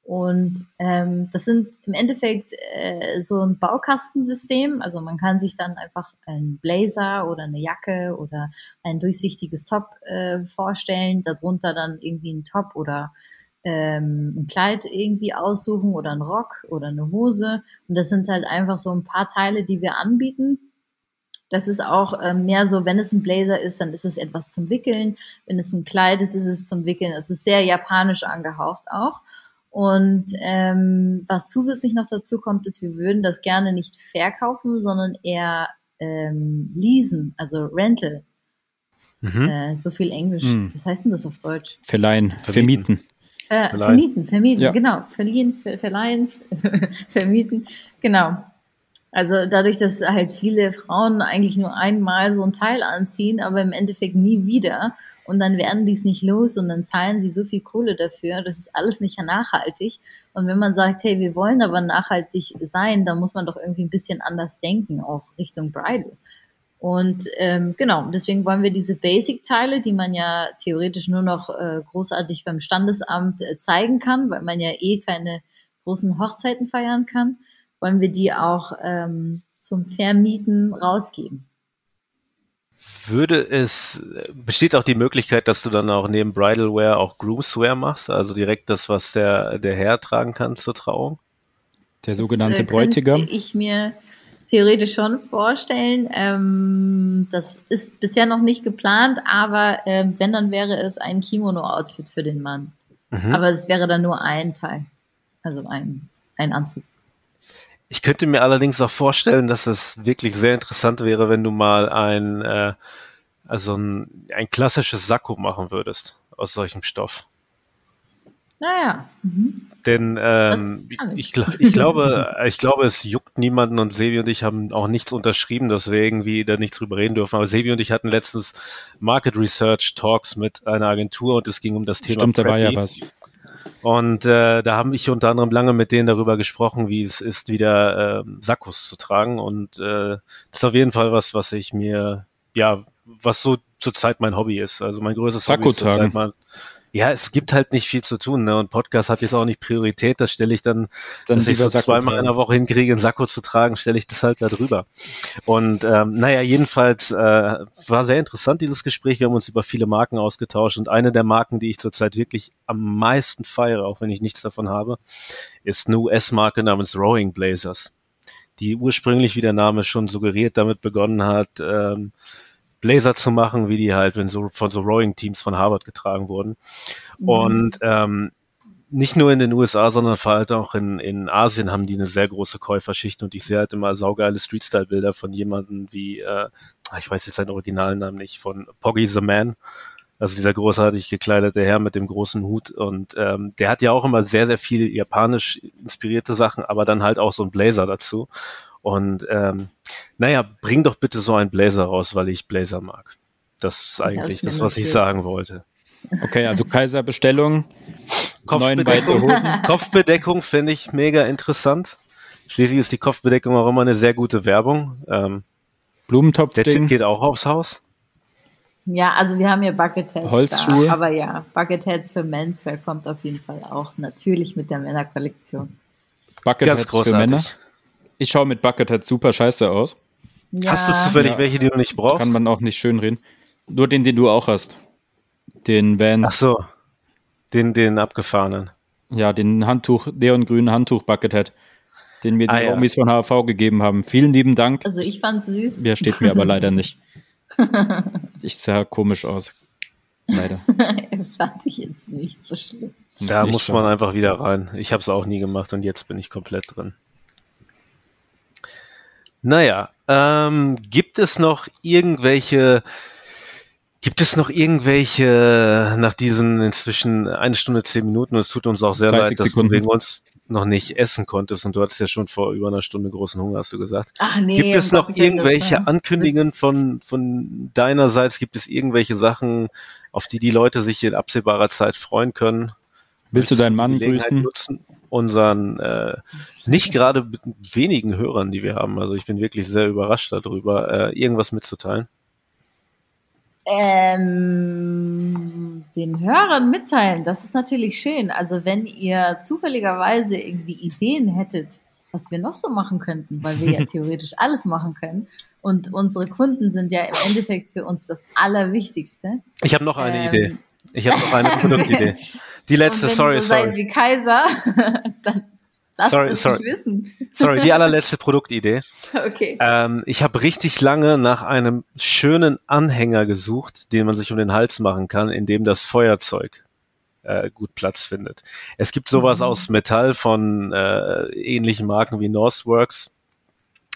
Und ähm, das sind im Endeffekt äh, so ein Baukastensystem. Also man kann sich dann einfach einen Blazer oder eine Jacke oder ein durchsichtiges Top äh, vorstellen, darunter dann irgendwie ein Top oder ähm, ein Kleid irgendwie aussuchen oder ein Rock oder eine Hose. Und das sind halt einfach so ein paar Teile, die wir anbieten. Das ist auch ähm, mehr so, wenn es ein Blazer ist, dann ist es etwas zum Wickeln. Wenn es ein Kleid ist, ist es zum Wickeln. Es ist sehr japanisch angehaucht auch. Und ähm, was zusätzlich noch dazu kommt, ist, wir würden das gerne nicht verkaufen, sondern eher ähm, leasen, also Rental. Mhm. Äh, so viel Englisch. Mhm. Was heißt denn das auf Deutsch? Verleihen, vermieten. Ver verleihen. Vermieten, vermieten, ja. genau. Verliehen, ver verleihen, vermieten, genau. Also dadurch, dass halt viele Frauen eigentlich nur einmal so ein Teil anziehen, aber im Endeffekt nie wieder und dann werden die es nicht los und dann zahlen sie so viel Kohle dafür. Das ist alles nicht nachhaltig. Und wenn man sagt, hey, wir wollen aber nachhaltig sein, dann muss man doch irgendwie ein bisschen anders denken, auch Richtung Bridal. Und ähm, genau, deswegen wollen wir diese Basic-Teile, die man ja theoretisch nur noch äh, großartig beim Standesamt äh, zeigen kann, weil man ja eh keine großen Hochzeiten feiern kann, wollen wir die auch ähm, zum Vermieten rausgeben. Würde es, besteht auch die Möglichkeit, dass du dann auch neben Bridalwear auch Groomswear machst, also direkt das, was der, der Herr tragen kann zur Trauung? Der sogenannte das, äh, Bräutigam? ich mir theoretisch schon vorstellen. Ähm, das ist bisher noch nicht geplant, aber äh, wenn, dann wäre es ein Kimono-Outfit für den Mann. Mhm. Aber es wäre dann nur ein Teil, also ein, ein Anzug. Ich könnte mir allerdings auch vorstellen, dass es wirklich sehr interessant wäre, wenn du mal ein, äh, also ein, ein klassisches Sakko machen würdest aus solchem Stoff. Naja. Mhm. Denn ähm, ich, ich, glaube, ich glaube, es juckt niemanden und Sevi und ich haben auch nichts unterschrieben, dass wir irgendwie da nichts drüber reden dürfen. Aber Sevi und ich hatten letztens Market Research Talks mit einer Agentur und es ging um das Thema Stimmt, Preppy. da war ja was. Und äh, da habe ich unter anderem lange mit denen darüber gesprochen, wie es ist, wieder äh, Sakkos zu tragen. Und äh, das ist auf jeden Fall was, was ich mir, ja, was so zurzeit mein Hobby ist. Also mein größtes Sakko Hobby ist zurzeit mal, Ja, es gibt halt nicht viel zu tun, ne? Und Podcast hat jetzt auch nicht Priorität. Das stelle ich dann, Dann dass ich so zweimal in der Woche hinkriege, einen Sakko zu tragen, stelle ich das halt da drüber. Und ähm, naja, jedenfalls äh, war sehr interessant dieses Gespräch. Wir haben uns über viele Marken ausgetauscht und eine der Marken, die ich zurzeit wirklich am meisten feiere, auch wenn ich nichts davon habe, ist eine US-Marke namens Rowing Blazers, die ursprünglich, wie der Name schon suggeriert, damit begonnen hat, ähm, Blazer zu machen, wie die halt wenn so, von so Rowing-Teams von Harvard getragen wurden. Und ähm, nicht nur in den USA, sondern vor allem auch in, in Asien haben die eine sehr große Käuferschicht und ich sehe halt immer saugeile Street-Style-Bilder von jemandem wie, äh, ich weiß jetzt seinen originalen Namen nicht, von Poggy the Man. Also dieser großartig gekleidete Herr mit dem großen Hut und ähm, der hat ja auch immer sehr, sehr viel japanisch inspirierte Sachen, aber dann halt auch so ein Blazer dazu. Und ähm, naja, bring doch bitte so einen Blazer raus, weil ich Blazer mag. Das ist eigentlich mir das, was ich sagen wollte. Okay, also Kaiser-Bestellung. Kopfbedeckung. Kopfbedeckung finde ich mega interessant. Schließlich ist die Kopfbedeckung auch immer eine sehr gute Werbung. Ähm, der Tipp geht auch aufs Haus. Ja, also wir haben hier Bucketheads Holzschuhe. da. Aber ja, Bucketheads für Menswear kommt auf jeden Fall auch natürlich mit der Männerkollektion. Bucketheads Ganz für Männer. Ich schaue mit Bucketheads super scheiße aus. Ja, Hast du zufällig Ja. welche, die du nicht brauchst? Kann man auch nicht schön reden. Nur den, den du auch hast. Den Ach Vans. so, den, den abgefahrenen. Ja, den Handtuch, neongrünen Handtuch Buckethead. Den mir die Ah, ja. Homies von HV gegeben haben. Vielen lieben Dank. Also ich fand's süß. Der steht mir aber leider nicht. Ich sah komisch aus. Leider. fand ich jetzt nicht so schlimm. Da Nicht muss so. man einfach wieder rein. Ich habe es auch nie gemacht und jetzt bin ich komplett drin. Naja, ähm, gibt es noch irgendwelche, gibt es noch irgendwelche nach diesen inzwischen eine Stunde zehn Minuten und es tut uns auch sehr 30 leid, dass Sekunden. du wegen uns noch nicht essen konntest und du hattest ja schon vor über einer Stunde großen Hunger, hast du gesagt. Ach nee. Gibt es noch das irgendwelche Ankündigungen von, von deinerseits? Gibt es irgendwelche Sachen, auf die die Leute sich in absehbarer Zeit freuen können? Willst du deinen Mann grüßen? Nutzen, unseren äh, nicht gerade wenigen Hörern, die wir haben. Also ich bin wirklich sehr überrascht darüber, äh, irgendwas mitzuteilen. Ähm, den Hörern mitteilen, das ist natürlich schön. Also wenn ihr zufälligerweise irgendwie Ideen hättet, was wir noch so machen könnten, weil wir ja theoretisch alles machen können. Und unsere Kunden sind ja im Endeffekt für uns das Allerwichtigste. Ich habe noch eine Ähm, Idee. Ich habe noch eine Produktidee. Die letzte, sorry, so sorry. wie Kaiser, dann lasst Sorry, es sorry. wissen. Sorry, die allerletzte Produktidee. Okay. Ähm, ich habe richtig lange nach einem schönen Anhänger gesucht, den man sich um den Hals machen kann, in dem das Feuerzeug äh, gut Platz findet. Es gibt sowas Mhm. aus Metall von äh, ähnlichen Marken wie Northworks,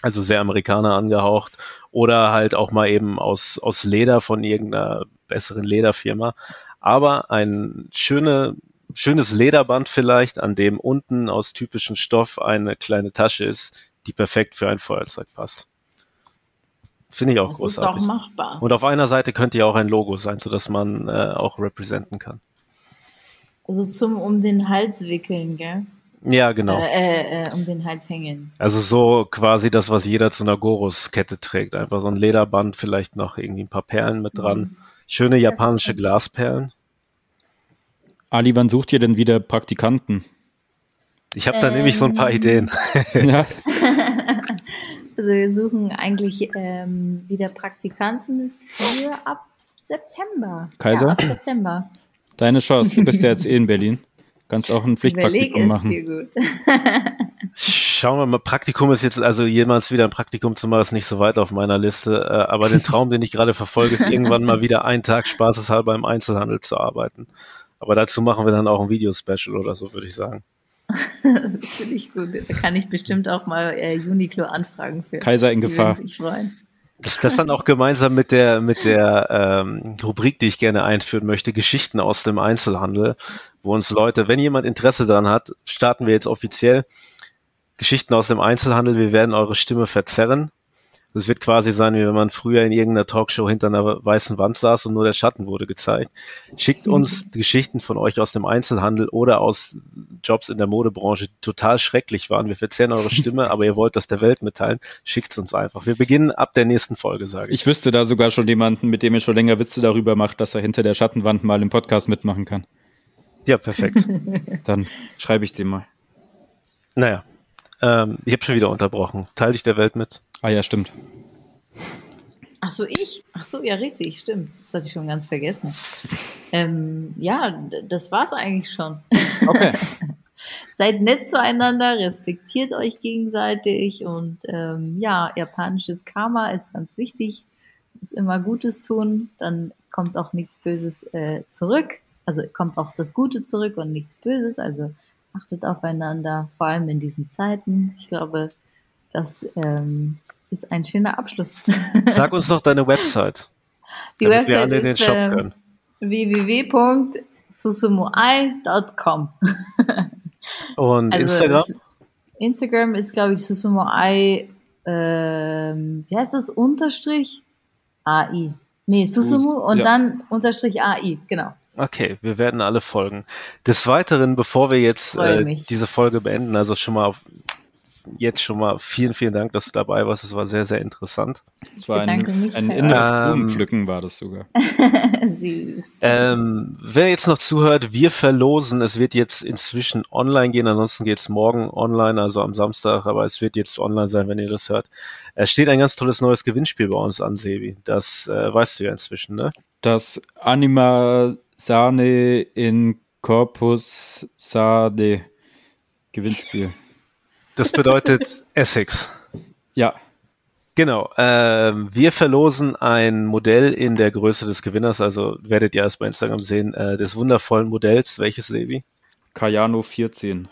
also sehr Amerikaner angehaucht, oder halt auch mal eben aus, aus Leder von irgendeiner besseren Lederfirma. Aber ein schöne, schönes Lederband vielleicht, an dem unten aus typischem Stoff eine kleine Tasche ist, die perfekt für ein Feuerzeug passt. Finde ich auch Das ist großartig. doch machbar. Und auf einer Seite könnte ja auch ein Logo sein, sodass man äh, auch representen kann. Also zum um den Hals wickeln, gell? Ja, genau. Äh, äh, äh, um den Hals hängen. Also so quasi das, was jeder zu einer Gorus-Kette trägt. Einfach so ein Lederband, vielleicht noch irgendwie ein paar Perlen mit dran. Schöne japanische Glasperlen. Ali, wann sucht ihr denn wieder Praktikanten? Ich habe da nämlich so ein paar Ähm. Ideen. ja, Also wir suchen eigentlich ähm, wieder Praktikanten für ab September. Kaiser? Ja, ab September. deine Chance. Du bist ja jetzt eh in Berlin. Kannst auch ein Überleg Pflichtpraktikum es machen. dir gut. Schauen wir mal, Praktikum ist jetzt, also jemals wieder ein Praktikum zu machen, ist nicht so weit auf meiner Liste. Äh, aber den Traum, den ich gerade verfolge, ist irgendwann mal wieder einen Tag spaßeshalber im Einzelhandel zu arbeiten. Aber dazu machen wir dann auch ein Videospecial oder so, würde ich sagen. Das finde ich gut. Da kann ich bestimmt auch mal äh, Uniqlo anfragen für. Kaiser in Gefahr. würden sich freuen. Das, das dann auch gemeinsam mit der, mit der ähm, Rubrik, die ich gerne einführen möchte, Geschichten aus dem Einzelhandel, wo uns Leute, wenn jemand Interesse daran hat, starten wir jetzt offiziell Geschichten aus dem Einzelhandel. Wir werden eure Stimme verzerren. Es wird quasi sein, wie wenn man früher in irgendeiner Talkshow hinter einer weißen Wand saß und nur der Schatten wurde gezeigt. Schickt uns Geschichten von euch aus dem Einzelhandel oder aus Jobs in der Modebranche, die total schrecklich waren. Wir verzerren eure Stimme, aber ihr wollt das der Welt mitteilen. Schickt's uns einfach. Wir beginnen ab der nächsten Folge, sage ich. Ich wüsste da sogar schon jemanden, mit dem ihr schon länger Witze darüber macht, dass er hinter der Schattenwand mal im Podcast mitmachen kann. Ja, perfekt. Dann schreibe ich dem mal. naja, ähm, ich habe schon wieder unterbrochen. Teil dich der Welt mit. Ah ja, stimmt. Ach so, ich? Ach so, ja, richtig, stimmt. Das hatte ich schon ganz vergessen. Ähm, ja, das war's eigentlich schon. Okay. Seid nett zueinander, respektiert euch gegenseitig und ähm, ja, japanisches Karma ist ganz wichtig. Muss immer Gutes tun, dann kommt auch nichts Böses äh, zurück. Also kommt auch das Gute zurück und nichts Böses. Also achtet aufeinander, vor allem in diesen Zeiten. Ich glaube, das ähm, ist ein schöner Abschluss. Sag uns doch deine Website. Die damit wir Website alle in den ist Shop ähm, können. www.susumoai.com. Und Also, Instagram? Instagram ist, glaube ich, Susumoai, ähm, wie heißt das? Unterstrich AI. Nee, Susumu und ja. dann Unterstrich AI, genau. Okay, wir werden alle folgen. Des Weiteren, bevor wir jetzt äh, diese Folge beenden, also schon mal auf, jetzt schon mal vielen, vielen Dank, dass du dabei warst. Es war sehr, sehr interessant. Es war ein, ein inneres Ähm, Blumenpflücken, war das sogar. Süß. Ähm, wer jetzt noch zuhört, wir verlosen. Es wird jetzt inzwischen online gehen, ansonsten geht es morgen online, also am Samstag, aber es wird jetzt online sein, wenn ihr das hört. Es steht ein ganz tolles neues Gewinnspiel bei uns an, Sebi. Das äh, weißt du ja inzwischen, ne? Das Anima Sane in Corpus Sade Gewinnspiel. Das bedeutet Essex. Ja, Genau. Ähm, wir verlosen ein Modell in der Größe des Gewinners, also werdet ihr erst bei Instagram sehen, äh, des wundervollen Modells. Welches, Sebi? Kayano 14.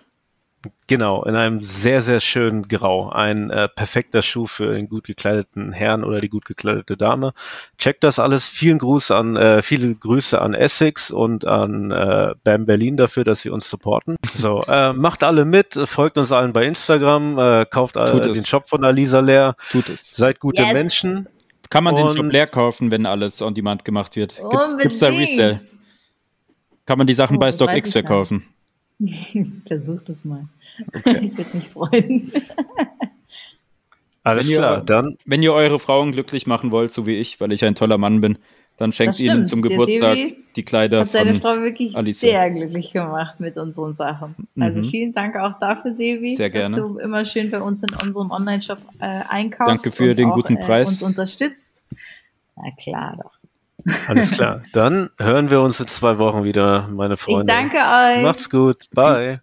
Genau, in einem sehr, sehr schönen Grau. Ein äh, perfekter Schuh für den gut gekleideten Herrn oder die gut gekleidete Dame. Checkt das alles. Vielen Gruß an, äh, viele Grüße an Essex und an äh, Bam Berlin dafür, dass sie uns supporten. So, äh, macht alle mit, folgt uns allen bei Instagram, äh, kauft Tut alle es. den Shop von Alisa leer, Tut es. seid gute Yes. Menschen. Kann man den Und- Shop leer kaufen, wenn alles on demand gemacht wird? Gibt, Unbedingt. gibt's da Resell? Kann man die Sachen Oh, bei StockX verkaufen? Versucht es mal. Ich würde mich freuen. Alles Wenn ihr- klar, dann Wenn ihr eure Frauen glücklich machen wollt, so wie ich, weil ich ein toller Mann bin, dann schenkt Das ihnen zum Der Geburtstag Sebi die Kleider Hat seine von Frau wirklich Alice. sehr glücklich gemacht mit unseren Sachen. Also Mhm. vielen Dank auch dafür, Sebi, Sehr gerne. dass du immer schön bei uns in unserem Online-Shop äh, einkaufst. Danke für und den auch, guten äh, Preis. uns unterstützt. Na klar doch. alles klar. Dann hören wir uns in zwei Wochen wieder, meine Ich Freunde. danke euch. Macht's gut. Bye.